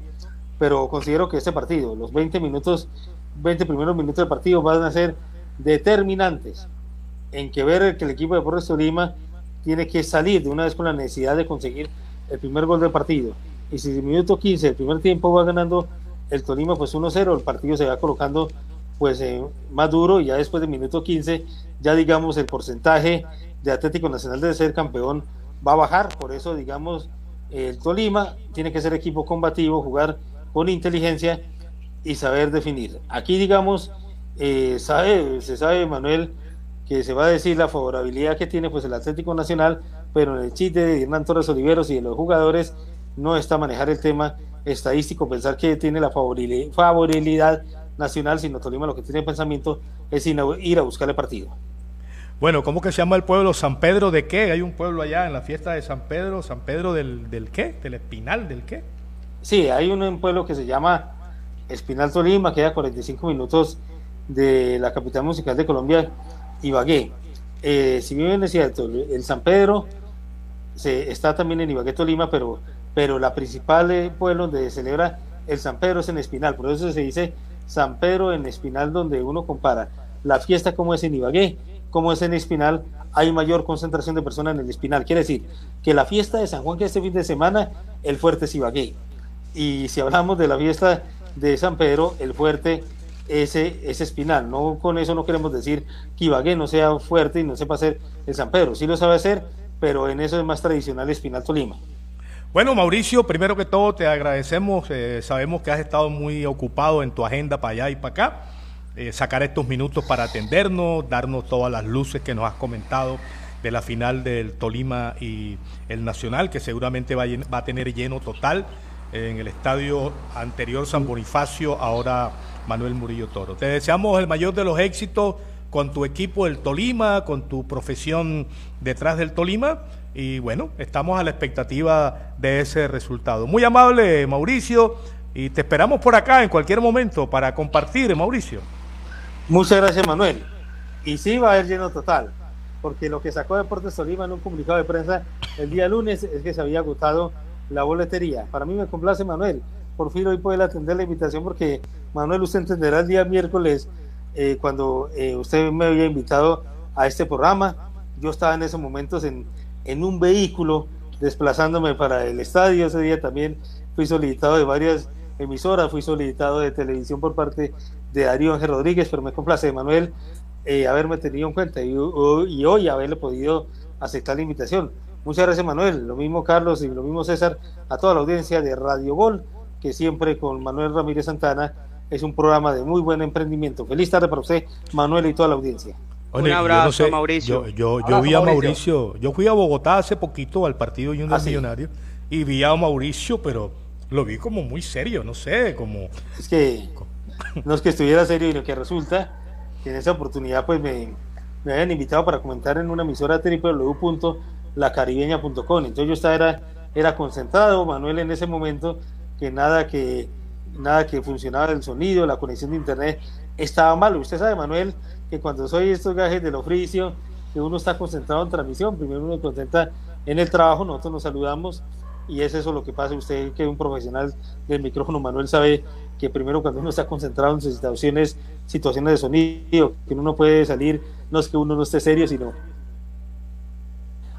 pero considero que este partido, los 20 minutos, 20 primeros minutos del partido van a ser determinantes en que ver que el equipo de Deportes Tolima tiene que salir de una vez con la necesidad de conseguir el primer gol del partido. Y si en minuto 15 el primer tiempo va ganando el Tolima pues 1-0, el partido se va colocando pues eh, más duro y ya después del minuto 15 ya digamos el porcentaje de Atlético Nacional de ser campeón va a bajar, por eso digamos el Tolima tiene que ser equipo combativo, jugar con inteligencia y saber definir. Aquí digamos eh, sabe, se sabe Manuel que se va a decir la favorabilidad que tiene pues el Atlético Nacional, pero en el chiste de Hernán Torres Oliveros y de los jugadores no está manejar el tema estadístico, pensar que tiene la favorabilidad nacional, sino Tolima lo que tiene pensamiento es ir a buscar el partido. Bueno, ¿cómo que se llama el pueblo? ¿San Pedro de qué? Hay un pueblo allá en la fiesta de San Pedro, San Pedro del, del qué? ¿Del Espinal del qué? Sí, hay un pueblo que se llama Espinal Tolima, queda a 45 minutos de la capital musical de Colombia, Ibagué. Eh, si bien es cierto, el San Pedro se, está también en Ibagué, Tolima, pero, pero la principal eh, pueblo donde se celebra el San Pedro es en Espinal, por eso se dice San Pedro en Espinal, donde uno compara la fiesta como es en Ibagué, como es en Espinal, hay mayor concentración de personas en el Espinal. Quiere decir que la fiesta de San Juan, que este fin de semana, el fuerte es Ibagué. Y si hablamos de la fiesta de San Pedro, el fuerte ese es Espinal. No con eso no queremos decir que Ibagué no sea fuerte y no sepa hacer el San Pedro. Sí lo sabe hacer, pero en eso es más tradicional Espinal Tolima. Bueno, Mauricio, primero que todo te agradecemos. eh, sabemos que has estado muy ocupado en tu agenda para allá y para acá. Eh, sacar estos minutos para atendernos, darnos todas las luces que nos has comentado de la final del Tolima y el Nacional, que seguramente va va a tener lleno total en el estadio anterior San Bonifacio, ahora Manuel Murillo Toro. Te deseamos el mayor de los éxitos con tu equipo del Tolima, con tu profesión detrás del Tolima y bueno, estamos a la expectativa de ese resultado. Muy amable Mauricio y te esperamos por acá en cualquier momento para compartir, Mauricio. Muchas gracias, Manuel. Y sí va a haber lleno total, porque lo que sacó Deportes Tolima en un comunicado de prensa el día lunes es que se había agotado la boletería. Para mí me complace, Manuel. Por fin hoy poder atender la invitación, porque Manuel, usted entenderá el día miércoles eh, cuando eh, usted me había invitado a este programa. Yo estaba en esos momentos en, en un vehículo desplazándome para el estadio. Ese día también fui solicitado de varias emisoras, fui solicitado de televisión por parte de Darío Ángel Rodríguez, pero me complace, Manuel, eh, haberme tenido en cuenta y, ho- y hoy haberle podido aceptar la invitación. Muchas gracias, Manuel. Lo mismo Carlos y lo mismo César, a toda la audiencia de Radio Gol, que siempre con Manuel Ramírez Santana es un programa de muy buen emprendimiento. Feliz tarde para usted, Manuel, y toda la audiencia. Un yo no abrazo, Mauricio. Yo, yo, yo Abrazo, vi a Mauricio. Mauricio. Yo fui a Bogotá hace poquito al partido Junior Ah, sí. Millonario y vi a Mauricio, pero lo vi como muy serio, no sé, como Es que no es que estuviera serio, sino que resulta que en esa oportunidad pues me, me habían invitado para comentar en una emisora www.lacaribeña.com. Entonces yo estaba era, era concentrado, Manuel en ese momento, que nada que nada que funcionaba el sonido, la conexión de internet estaba mal. Usted sabe, Manuel, que cuando soy estos gajes del oficio, que uno está concentrado en transmisión, primero uno concentra en el trabajo, nosotros nos saludamos y es eso lo que pasa. Usted que es un profesional del micrófono, Manuel, sabe que primero cuando uno está concentrado en situaciones, situaciones de sonido, que uno no puede salir, no es que uno no esté serio, sino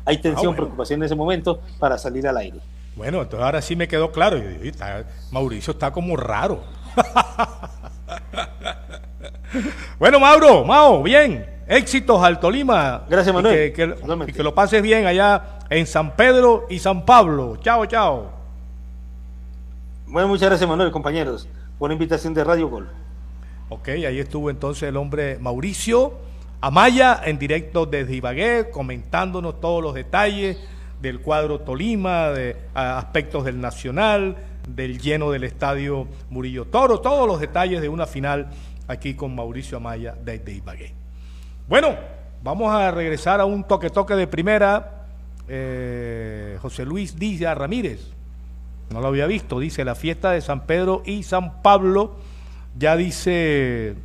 hay tensión, Ah, bueno. preocupación en ese momento para salir al aire. Bueno, entonces ahora sí me quedó claro. Yo "Está- Mauricio está como raro. bueno, Mauro, Mao, bien. Éxitos al Tolima. Gracias, Y Manuel. que, que- Igualmente. y que lo pases bien allá en San Pedro y San Pablo. Chao, chao. Bueno, muchas gracias, Manuel, compañeros. Buena invitación de Radio Gol. Ok, ahí estuvo entonces el hombre Mauricio Amaya en directo desde Ibagué, comentándonos todos los detalles del cuadro Tolima, de aspectos del Nacional, del lleno del estadio Murillo Toro, todos los detalles de una final aquí con Mauricio Amaya desde Ibagué. Bueno, vamos a regresar a un toque-toque de primera. Eh, José Luis Díaz Ramírez, no lo había visto, dice la fiesta de San Pedro y San Pablo. Ya dice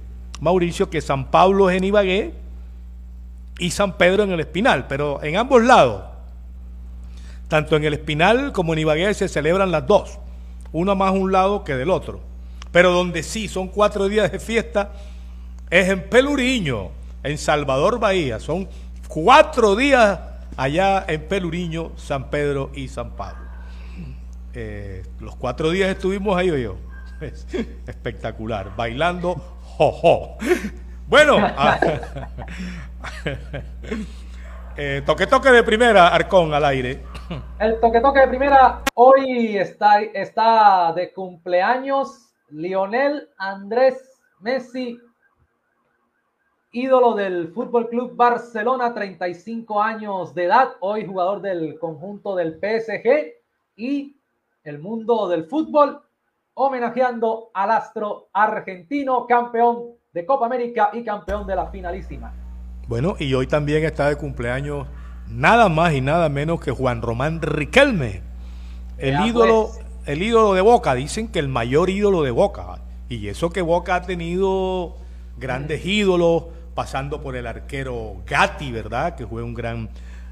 Mauricio que San Pablo es en Ibagué y San Pedro en el Espinal, pero en ambos lados, tanto en el Espinal como en Ibagué se celebran las dos, uno más un lado que del otro. Pero donde sí son cuatro días de fiesta es en Peluriño, en Salvador Bahía. Son cuatro días allá en Peluriño, San Pedro y San Pablo. Eh, los cuatro días estuvimos ahí, yo. Es espectacular, bailando jojo. Bueno, ah, eh, toque toque de primera, Arcón al aire. El toque toque de primera hoy está, está de cumpleaños Lionel Andrés Messi, ídolo del Fútbol Club Barcelona, 35 años de edad, hoy jugador del conjunto del PSG y el mundo del fútbol homenajeando al astro argentino, campeón de Copa América y campeón de la finalísima. Bueno, y hoy también está de cumpleaños nada más y nada menos que Juan Román Riquelme, el Ya, ídolo, pues. el ídolo de Boca. Dicen que el mayor ídolo de Boca. Y eso que Boca ha tenido grandes ídolos, pasando por el arquero Gatti, ¿verdad? Que fue un gran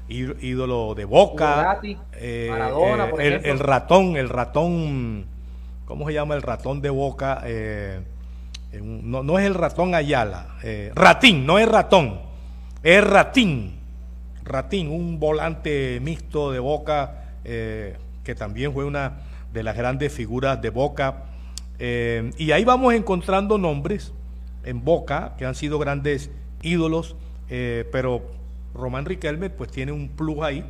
ídolo de Boca. Maradona, por el, ratón, el ratón, ¿cómo se llama el ratón de Boca? Eh, eh, no, no es el ratón Ayala, eh, Ratín, no es ratón, es Ratín. Ratín, un volante mixto de Boca, eh, que también fue una de las grandes figuras de Boca. Eh, y ahí vamos encontrando nombres en Boca que han sido grandes ídolos, eh, pero Román Riquelme pues tiene un plus ahí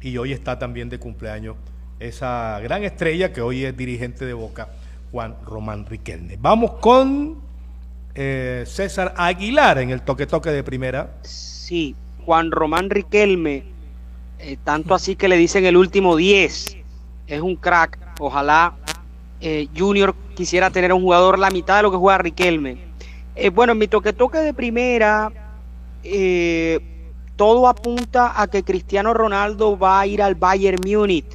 y hoy está también de cumpleaños esa gran estrella que hoy es dirigente de Boca, Juan Román Riquelme. Vamos con eh, César Aguilar en el toque toque de primera. Sí, Juan Román Riquelme, eh, tanto así que le dicen el último 10, es un crack. Ojalá eh, Junior quisiera tener un jugador la mitad de lo que juega Riquelme. Bueno, en mi toque toque de primera, eh, todo apunta a que Cristiano Ronaldo va a ir al Bayern Múnich.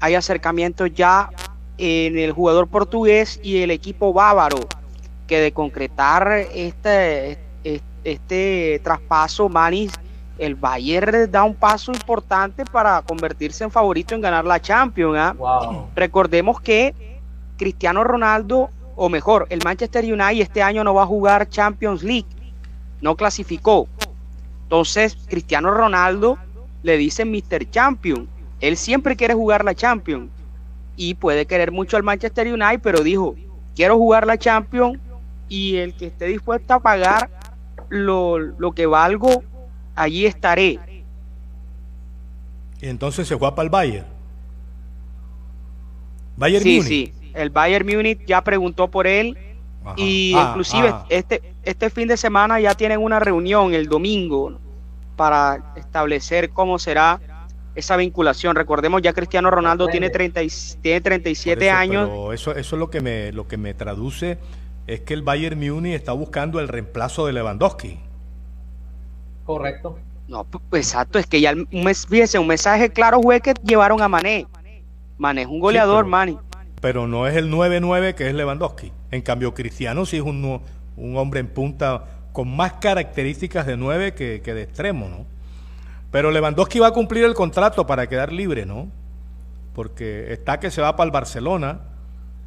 Hay acercamientos ya en el jugador portugués y el equipo bávaro, que de concretar este, este, este traspaso, Manis, el Bayern da un paso importante para convertirse en favorito en ganar la Champions. Wow. Recordemos que Cristiano Ronaldo, o mejor, el Manchester United este año no va a jugar Champions League, no clasificó. Entonces, Cristiano Ronaldo le dicen Mr. Champion. Él siempre quiere jugar la Champions y puede querer mucho al Manchester United, pero dijo, quiero jugar la Champions y el que esté dispuesto a pagar lo, lo que valgo, allí estaré. Y entonces se fue para el Bayern. Bayern sí, Múnich. sí. El Bayern Múnich ya preguntó por él Ajá. y Ah, inclusive ah. este este fin de semana ya tienen una reunión el domingo. Para establecer cómo será esa vinculación. Recordemos ya Cristiano Ronaldo tiene, 30 y- tiene Por 37 eso, años. pero eso, eso es lo que me lo que me traduce es que el Bayern Múnich está buscando el reemplazo de Lewandowski. Correcto. No, pues, exacto, es que ya un mes, fíjese, un mensaje claro fue que llevaron a Mané. Mané es un goleador, pero- Manny. Pero no es el 9-9 que es Lewandowski. En cambio, Cristiano sí es un, un hombre en punta con más características de 9 que, que de extremo, ¿no? Pero Lewandowski va a cumplir el contrato para quedar libre, ¿no? Porque está que se va para el Barcelona.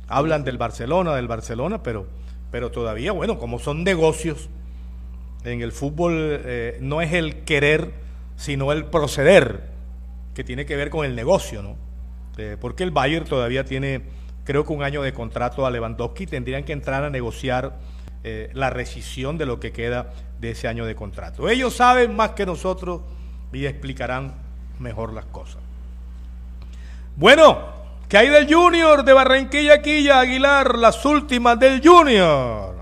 Hablan del Barcelona, del Barcelona, pero, pero todavía, bueno, como son negocios, en el fútbol eh, no es el querer, sino el proceder, que tiene que ver con el negocio, ¿no? Eh, porque el Bayern todavía tiene, creo que un año de contrato a Lewandowski, tendrían que entrar a negociar eh, la rescisión de lo que queda de ese año de contrato. Ellos saben más que nosotros y explicarán mejor las cosas. Bueno, ¿qué hay del Junior de Barranquilla, Quilla, Aguilar? Las últimas del Junior.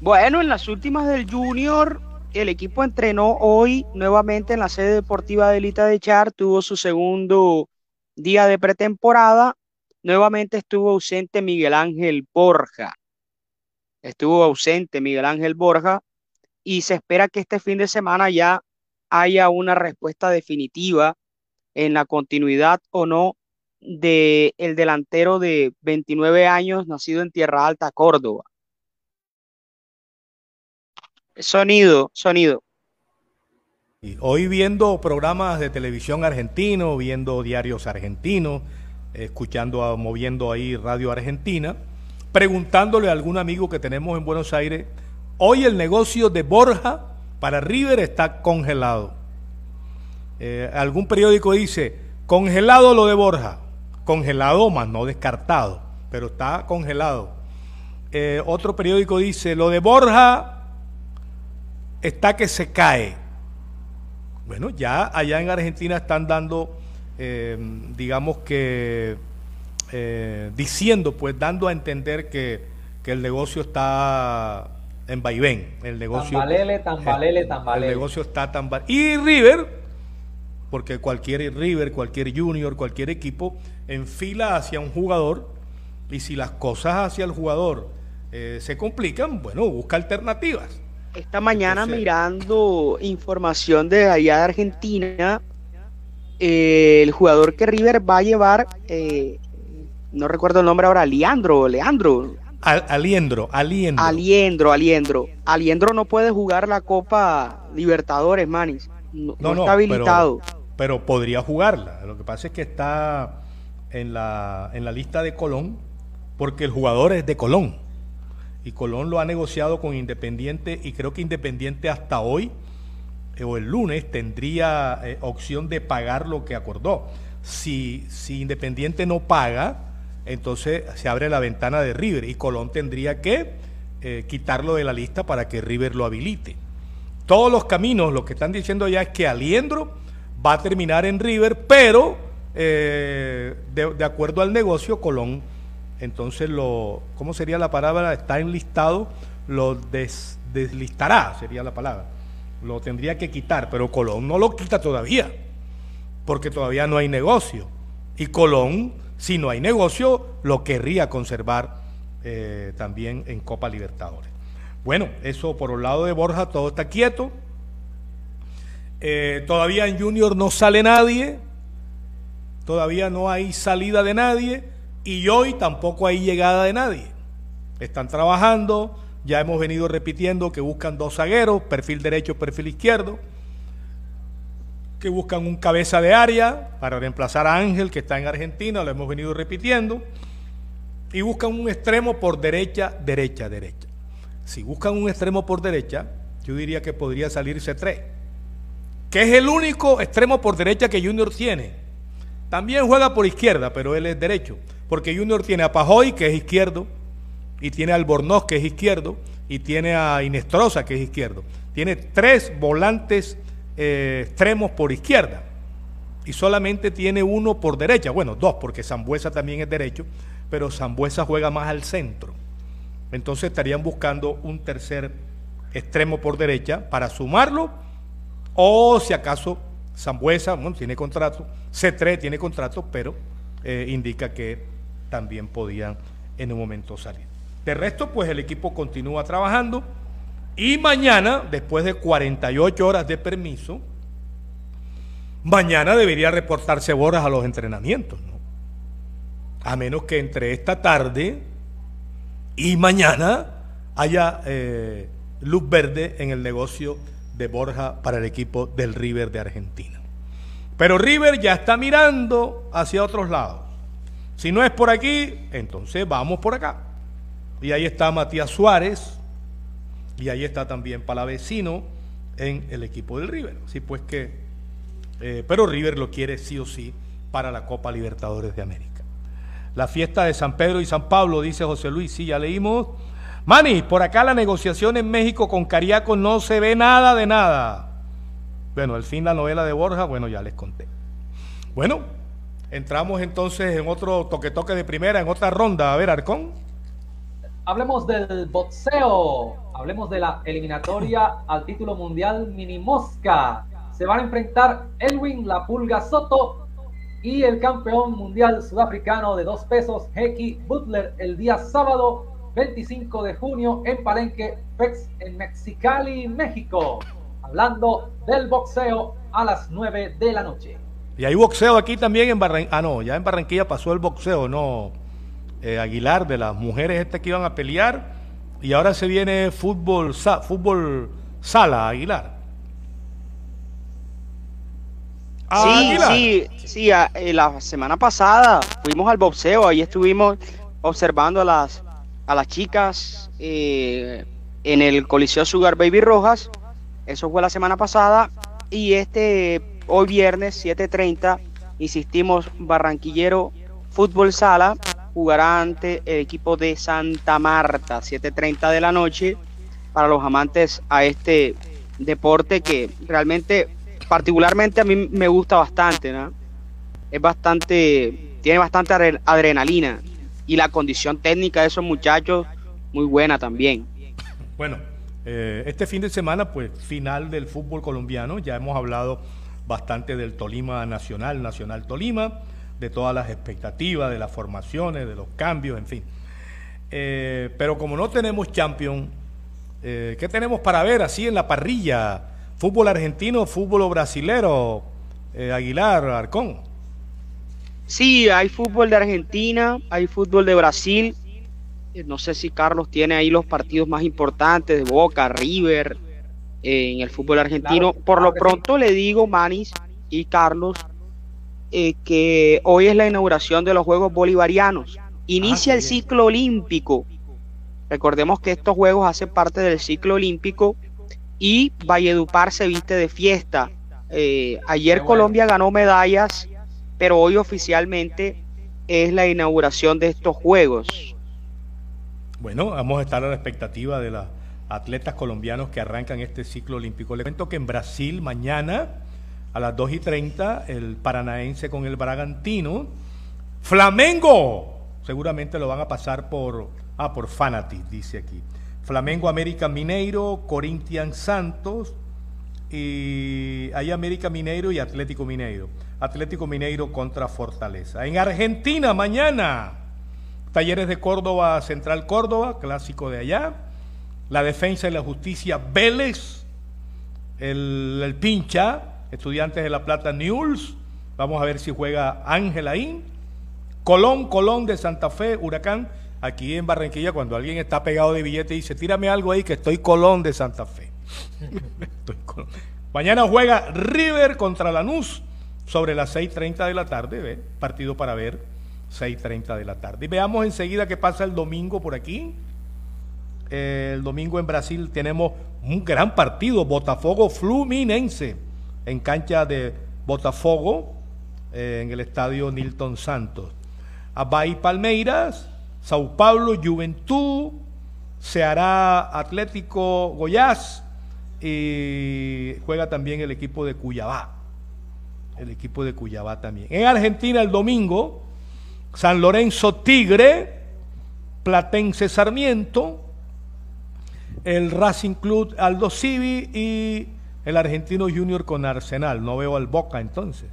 Bueno, en las últimas del Junior, el equipo entrenó hoy nuevamente en la sede deportiva de Elita de Char, tuvo su segundo día de pretemporada. Nuevamente estuvo ausente Miguel Ángel Borja. Estuvo ausente Miguel Ángel Borja y se espera que este fin de semana ya haya una respuesta definitiva en la continuidad o no de el delantero de 29 años nacido en Tierra Alta, Córdoba. Sonido, sonido. Hoy viendo programas de televisión argentino, viendo diarios argentinos, escuchando, moviendo ahí Radio Argentina, preguntándole a algún amigo que tenemos en Buenos Aires, hoy el negocio de Borja para River está congelado. Eh, algún periódico dice, congelado lo de Borja, congelado más no descartado, pero está congelado. Eh, otro periódico dice, lo de Borja está que se cae. Bueno, ya allá en Argentina están dando, eh, digamos que, eh, diciendo, pues dando a entender que, que el negocio está en vaivén. El negocio, Tambalele, tambalele, el tambalele. negocio está tan... va- Y River, porque cualquier River, cualquier Junior, cualquier equipo enfila hacia un jugador y si las cosas hacia el jugador eh, se complican, bueno, busca alternativas. Esta mañana Entonces- mirando información de allá de Argentina, eh, el jugador que River va a llevar, eh, no recuerdo el nombre ahora, Leandro, Leandro, Al- aliendro, aliendro. Aliendro, Aliendro. Aliendro no puede jugar la Copa Libertadores, Manis. No, no está habilitado. Pero, pero podría jugarla. Lo que pasa es que está en la, en la lista de Colón, porque el jugador es de Colón. Y Colón lo ha negociado con Independiente y creo que Independiente hasta hoy eh, o el lunes tendría eh, opción de pagar lo que acordó. Si, si Independiente no paga, entonces se abre la ventana de River y Colón tendría que eh, quitarlo de la lista para que River lo habilite. Todos los caminos, lo que están diciendo ya es que Aliendro va a terminar en River, pero eh, de, acuerdo al negocio, Colón, entonces lo, ¿cómo sería la palabra? Está enlistado, lo des- deslistará, sería la palabra. lo tendría que quitar, pero Colón no lo quita todavía, porque todavía no hay negocio. Y Colón, si no hay negocio, lo querría conservar eh, también en Copa Libertadores. Bueno, eso por un lado de Borja, todo está quieto. Eh, todavía en Junior no sale nadie, todavía no hay salida de nadie y hoy tampoco hay llegada de nadie. Están trabajando, ya hemos venido repitiendo que buscan dos zagueros, perfil derecho, perfil izquierdo, que buscan un cabeza de área para reemplazar a Ángel, que está en Argentina, lo hemos venido repitiendo, y buscan un extremo por derecha, derecha, derecha. Si buscan un extremo por derecha, yo diría que podría salirse tres, que es el único extremo por derecha que Junior tiene. También juega por izquierda, pero él es derecho, porque Junior tiene a Pajoy, que es izquierdo, y tiene a Albornoz, que es izquierdo, y tiene a Inestrosa, que es izquierdo. Tiene tres volantes eh, extremos por izquierda y solamente tiene uno por derecha. Bueno, dos, porque Zambuesa también es derecho, pero Zambuesa juega más al centro. Entonces estarían buscando un tercer extremo por derecha para sumarlo, o si acaso Zambuesa bueno, tiene contrato, C3 tiene contrato, pero eh, indica que también podían en un momento salir. De resto, pues el equipo continúa trabajando. Y mañana, después de 48 horas de permiso, mañana debería reportarse Borjas a los entrenamientos, ¿no? A menos que entre esta tarde y mañana haya eh, luz verde en el negocio de Borja para el equipo del River de Argentina. Pero River ya está mirando hacia otros lados. Si no es por aquí, entonces vamos por acá. Y ahí está Matías Suárez, y ahí está también Palavecino en el equipo del River. Así pues que, eh, pero River lo quiere sí o sí para la Copa Libertadores de América. La fiesta de San Pedro y San Pablo, dice José Luis, sí, ya leímos. Mani, por acá la negociación en México con Cariaco no se ve nada de nada. Bueno, el fin la novela de Borja, bueno, ya les conté. Bueno, entramos entonces en otro toque-toque de primera, en otra ronda. A ver, Arcón. Hablemos del boxeo, hablemos de la eliminatoria al título mundial Mini Mosca. Se van a enfrentar Elwin La Pulga Soto y el campeón mundial sudafricano de dos pesos, Heki Butler, el día sábado 25 de junio en Palenque, en Mexicali, México. Hablando del boxeo a las 9 de la noche. Y hay boxeo aquí también en Barranquilla. Ah, no, ya en Barranquilla pasó el boxeo, no. Eh, Aguilar, de las mujeres estas que iban a pelear. Y ahora se viene fútbol, sa- fútbol sala, Aguilar. Ah, Sí, sí, sí, a- eh, la semana pasada fuimos al boxeo, ahí estuvimos observando a las, a las chicas eh, en el Coliseo Sugar Baby Rojas, eso fue la semana pasada, y este, hoy viernes 7.30, insistimos, Barranquillero Fútbol Sala, jugará ante el equipo de Santa Marta, 7.30 de la noche, para los amantes a este deporte que realmente particularmente a mí me gusta bastante, ¿no? Es bastante, tiene bastante adre- adrenalina y la condición técnica de esos muchachos muy buena también. Bueno, eh, este fin de semana, pues final del fútbol colombiano, ya hemos hablado bastante del Tolima Nacional, Nacional Tolima, de todas las expectativas, de las formaciones, de los cambios, en fin. Eh, pero como no tenemos champion, eh, ¿qué tenemos para ver así en la parrilla? ¿Fútbol argentino, fútbol brasilero? Eh, Aguilar, Arcón. Sí, hay fútbol de Argentina, hay fútbol de Brasil. No sé si Carlos tiene ahí los partidos más importantes de Boca, River, eh, en el fútbol argentino. Por lo pronto le digo, Manis y Carlos, eh, que hoy es la inauguración de los Juegos Bolivarianos. Inicia qué el ciclo olímpico. Recordemos que estos Juegos hacen parte del ciclo olímpico y Valledupar se viste de fiesta. Eh, ayer bueno. Colombia ganó medallas, pero hoy oficialmente es la inauguración de estos Juegos. Bueno, vamos a estar a la expectativa de los atletas colombianos que arrancan este ciclo olímpico. Le cuento que en Brasil mañana a las 2 y 30 el paranaense con el Bragantino. Flamengo, seguramente lo van a pasar por, ah, por dice aquí. Flamengo América Mineiro, Corinthians Santos, y hay América Mineiro y Atlético Mineiro. Atlético Mineiro contra Fortaleza. En Argentina, mañana, Talleres de Córdoba, Central Córdoba, clásico de allá. La Defensa y la Justicia, Vélez. El Pincha, Estudiantes de La Plata, News. Vamos a ver si juega Ángel ahí. Colón, Colón de Santa Fe, Huracán. Aquí en Barranquilla, cuando alguien está pegado de billete, dice, tírame algo ahí que estoy Colón de Santa Fe. Mañana juega River contra Lanús sobre las 6.30 de la tarde, partido para ver, 6.30 de la tarde. Y veamos enseguida qué pasa el domingo por aquí. Eh, el domingo en Brasil tenemos un gran partido, Botafogo Fluminense, en cancha de Botafogo, eh, en el estadio Nilton Santos. Abay Palmeiras, Sao Paulo, Juventud, Ceará Atlético Goiás y juega también el equipo de Cuyabá. El equipo de Cuyabá también. En Argentina el domingo, San Lorenzo Tigre, Platense Sarmiento, el Racing Club Aldo Civi y el Argentino Junior con Arsenal. No veo al Boca entonces.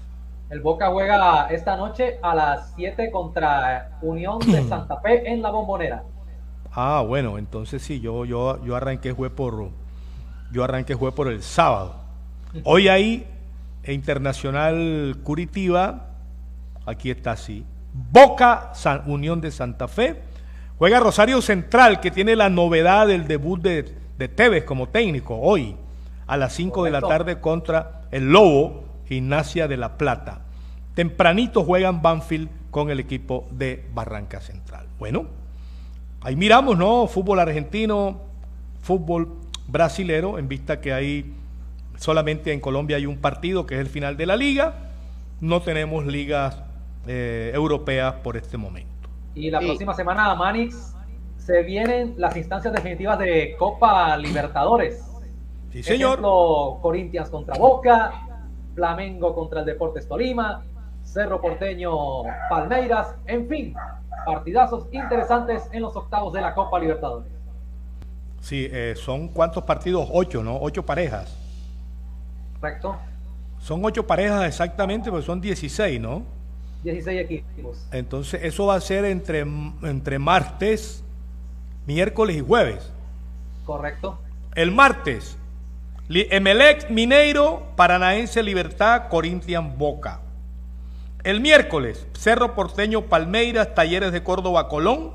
El Boca juega esta noche a las 7 contra Unión de Santa Fe en la Bombonera. Ah, bueno, entonces sí, yo, yo, yo arranqué fue por yo arranqué fue por el sábado. Hoy hay Internacional Curitiba, aquí está así. Boca San- Unión de Santa Fe. Juega Rosario Central, que tiene la novedad del debut de, de Tevez como técnico hoy, a las 5 de la tarde contra el Lobo, Gimnasia de la Plata. Tempranito juegan Banfield con el equipo de Barranca Central. Bueno, Ahí miramos, ¿no? Fútbol argentino, fútbol brasilero, en vista que hay solamente en Colombia hay un partido que es el final de la liga. No tenemos ligas eh, europeas por este momento. Y la Sí. próxima semana, Manix, se vienen las instancias definitivas de Copa Libertadores. Sí, señor. Ejemplo, Corinthians contra Boca, Flamengo contra el Deportes Tolima, Cerro Porteño Palmeiras, en fin, partidazos interesantes en los octavos de la Copa Libertadores. Sí, eh, son cuántos partidos? Ocho, ¿no? Ocho parejas. ¿Correcto? Son ocho parejas exactamente, porque son 16, ¿no? 16 equipos. Entonces, eso va a ser entre, entre martes, miércoles y jueves. ¿Correcto? El martes, Emelec, Mineiro, Paranaense, Libertad, Corinthians, Boca. El miércoles, Cerro Porteño, Palmeiras, Talleres de Córdoba, Colón,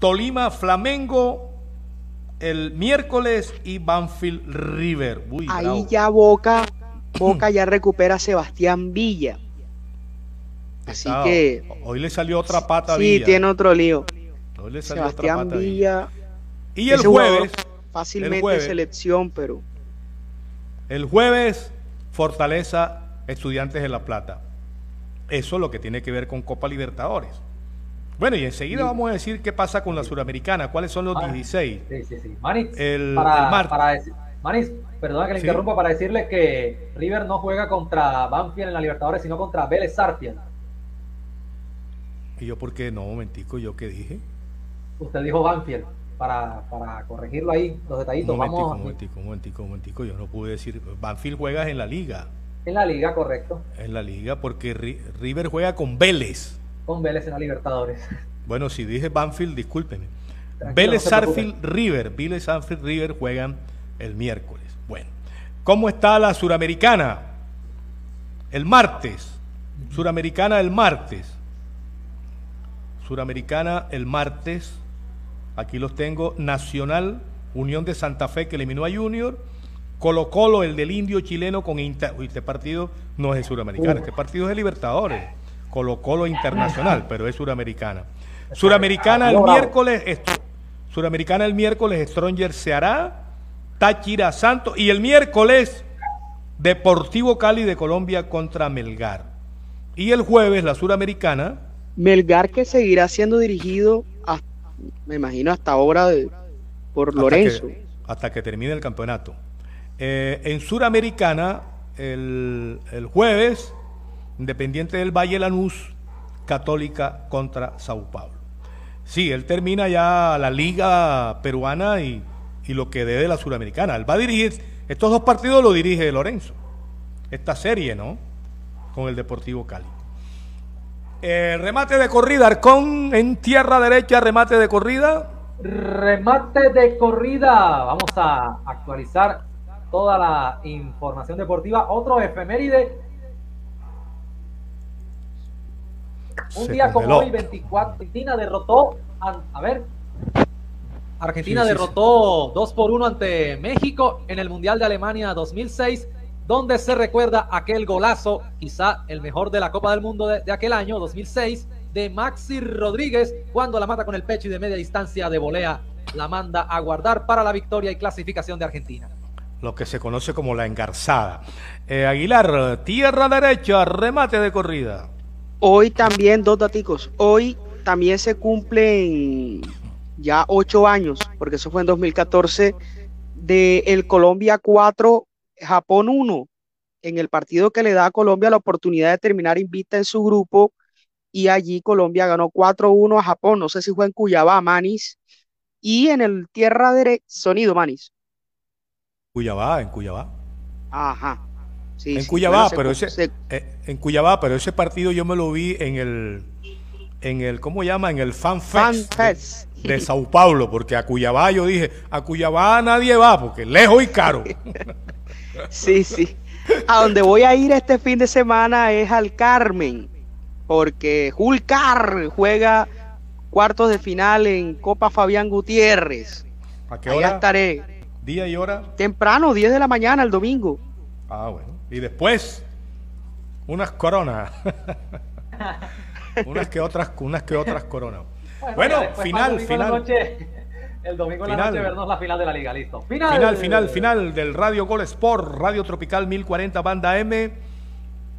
Tolima, Flamengo, el miércoles y Banfield River. Uy, Ahí bravo. ya Boca, Boca ya recupera a Sebastián Villa. Así que hoy le salió otra pata a sí, Villa. tiene otro lío. Hoy le salió otra Sebastián pata a Villa, Y el jueves, fácilmente el jueves- selección, pero El jueves, Fortaleza, Estudiantes de La Plata. Eso es lo que tiene que ver con Copa Libertadores. Bueno, y enseguida vamos a decir qué pasa con la Suramericana, cuáles son los Ah. 16. Sí, sí, sí. Manix, El- para, el martes. para deci- Manix, perdona que le Sí. interrumpa para decirle que River no juega contra Banfield en la Libertadores, sino contra Vélez Sarfield. Y yo, ¿por qué? No, momentico, ¿yo qué dije? Usted dijo Banfield, para, para corregirlo ahí, los Un detallitos. momentico, un Vamos momentico, un momentico, un momentico. Yo no pude decir. Banfield juega en la liga. en la liga, correcto, En la liga, porque Ri- River juega con Vélez. con Vélez en la Libertadores. Bueno, si dije Banfield, discúlpeme. Tranquilo, Vélez no. Sarfield River. Vélez Sarfield River juegan el miércoles. Bueno, ¿cómo está la Suramericana? El martes. Suramericana el martes. Suramericana el martes. Aquí los tengo. Nacional, Unión de Santa Fe que eliminó a Junior. Colo Colo, el del indio chileno con Inter. Uy, este partido no es Suramericana, este partido es de Libertadores. Colo Colo Internacional, pero es Suramericana. Suramericana el miércoles, esto. Suramericana el miércoles, Stronger se hará. Táchira Santos. Y el miércoles, Deportivo Cali de Colombia contra Melgar. Y el jueves, la Suramericana. Melgar que seguirá siendo dirigido, me imagino, hasta ahora de, por hasta Lorenzo. que- Hasta que, termine el campeonato. Eh, en Suramericana, el, el jueves, Independiente del Valle Lanús, Católica contra Sao Paulo. Sí, él termina ya la liga peruana y, y lo que dé de la Suramericana. Él va a dirigir estos dos partidos lo dirige Lorenzo. Esta serie, ¿no? Con el Deportivo Cali. Eh, remate de corrida, Arcón en tierra derecha, remate de corrida. Remate de corrida. Vamos a actualizar toda la información deportiva. Otro efeméride. Un Se día como hoy, 24, Argentina derrotó. A, a ver. Argentina Sí, sí, derrotó 2 por 1 ante México en el Mundial de Alemania 2006, donde se recuerda aquel golazo, quizá el mejor de la Copa del Mundo de, de aquel año, 2006, de Maxi Rodríguez, cuando la mata con el pecho y de media distancia de volea, la manda a guardar para la victoria y clasificación de Argentina. Lo que se conoce como la engarzada. Eh, Aguilar, tierra derecha, remate de corrida. Hoy también, dos daticos, hoy también se cumplen ya ocho años, porque eso fue en 2014, de el Colombia 4, Japón 1, en el partido que le da a Colombia la oportunidad de terminar invicta en su grupo, y allí Colombia ganó 4-1 a Japón, no sé si fue en Cuyabá, Manis, y en el tierra derecha, sonido, Manis. Cuyabá, en Cuyabá. Ajá. Sí, en sí, Cuyabá, pero ese, se- eh, en Cuyabá, pero ese partido yo me lo vi en el, en el, ¿cómo llama? En el Fan Fan Fest, de, de Sao Paulo, porque a Cuyabá yo dije, a Cuyabá nadie va, porque lejos y caro. Sí, sí. A donde voy a ir este fin de semana es al Carmen, porque Julcar juega cuartos de final en Copa Fabián Gutiérrez. ¿A qué Allá hora? estaré Día y hora. temprano, 10 de la mañana el domingo. Ah, bueno. Y después, unas coronas. unas que otras, unas que otras coronas. Bueno, para final, final. noche, el domingo en la noche vernos la final de la liga, listo. Final, Final, final, final del Radio Gol Sport, Radio Tropical 1040 Banda M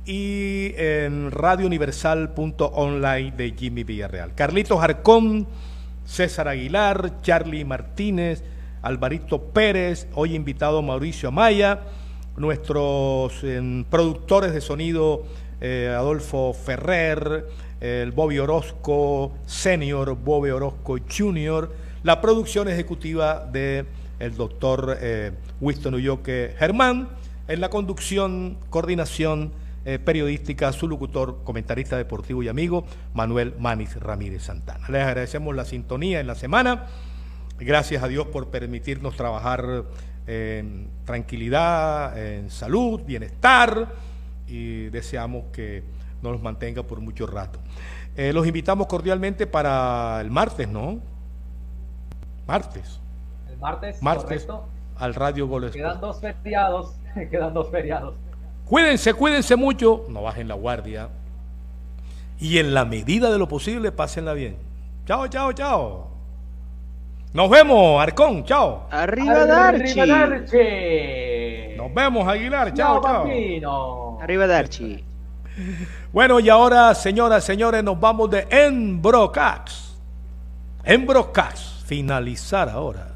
y en radiouniversal.online de Jimmy Villarreal. Carlitos Arcón, César Aguilar, Charlie Martínez, Alvarito Pérez, hoy invitado Mauricio Amaya, nuestros productores de sonido eh, Adolfo Ferrer, el Bobby Orozco Senior, Bobby Orozco Junior, la producción ejecutiva de el doctor eh, Winston Ulloque Germán, en la conducción, coordinación eh, periodística, su locutor, comentarista deportivo y amigo, Manuel Manis Ramírez Santana. Les agradecemos la sintonía en la semana. Gracias a Dios por permitirnos trabajar en tranquilidad, en salud, bienestar y deseamos que nos mantenga por mucho rato. Eh, los invitamos cordialmente para el martes, ¿no? Martes. El martes, Martes correcto. al Radio Gol. Quedan dos feriados, quedan dos feriados. Cuídense, cuídense mucho, no bajen la guardia y en la medida de lo posible pásenla bien. Chao, chao, chao. Nos vemos, Arcón, chao. Arriba Darchi. Arrivederci. Nos vemos, Aguilar, chao, chao. bambino. Arriba Darchi. Bueno, y ahora, señoras, señores, nos vamos de Embrocax. Embrocax, finalizar ahora.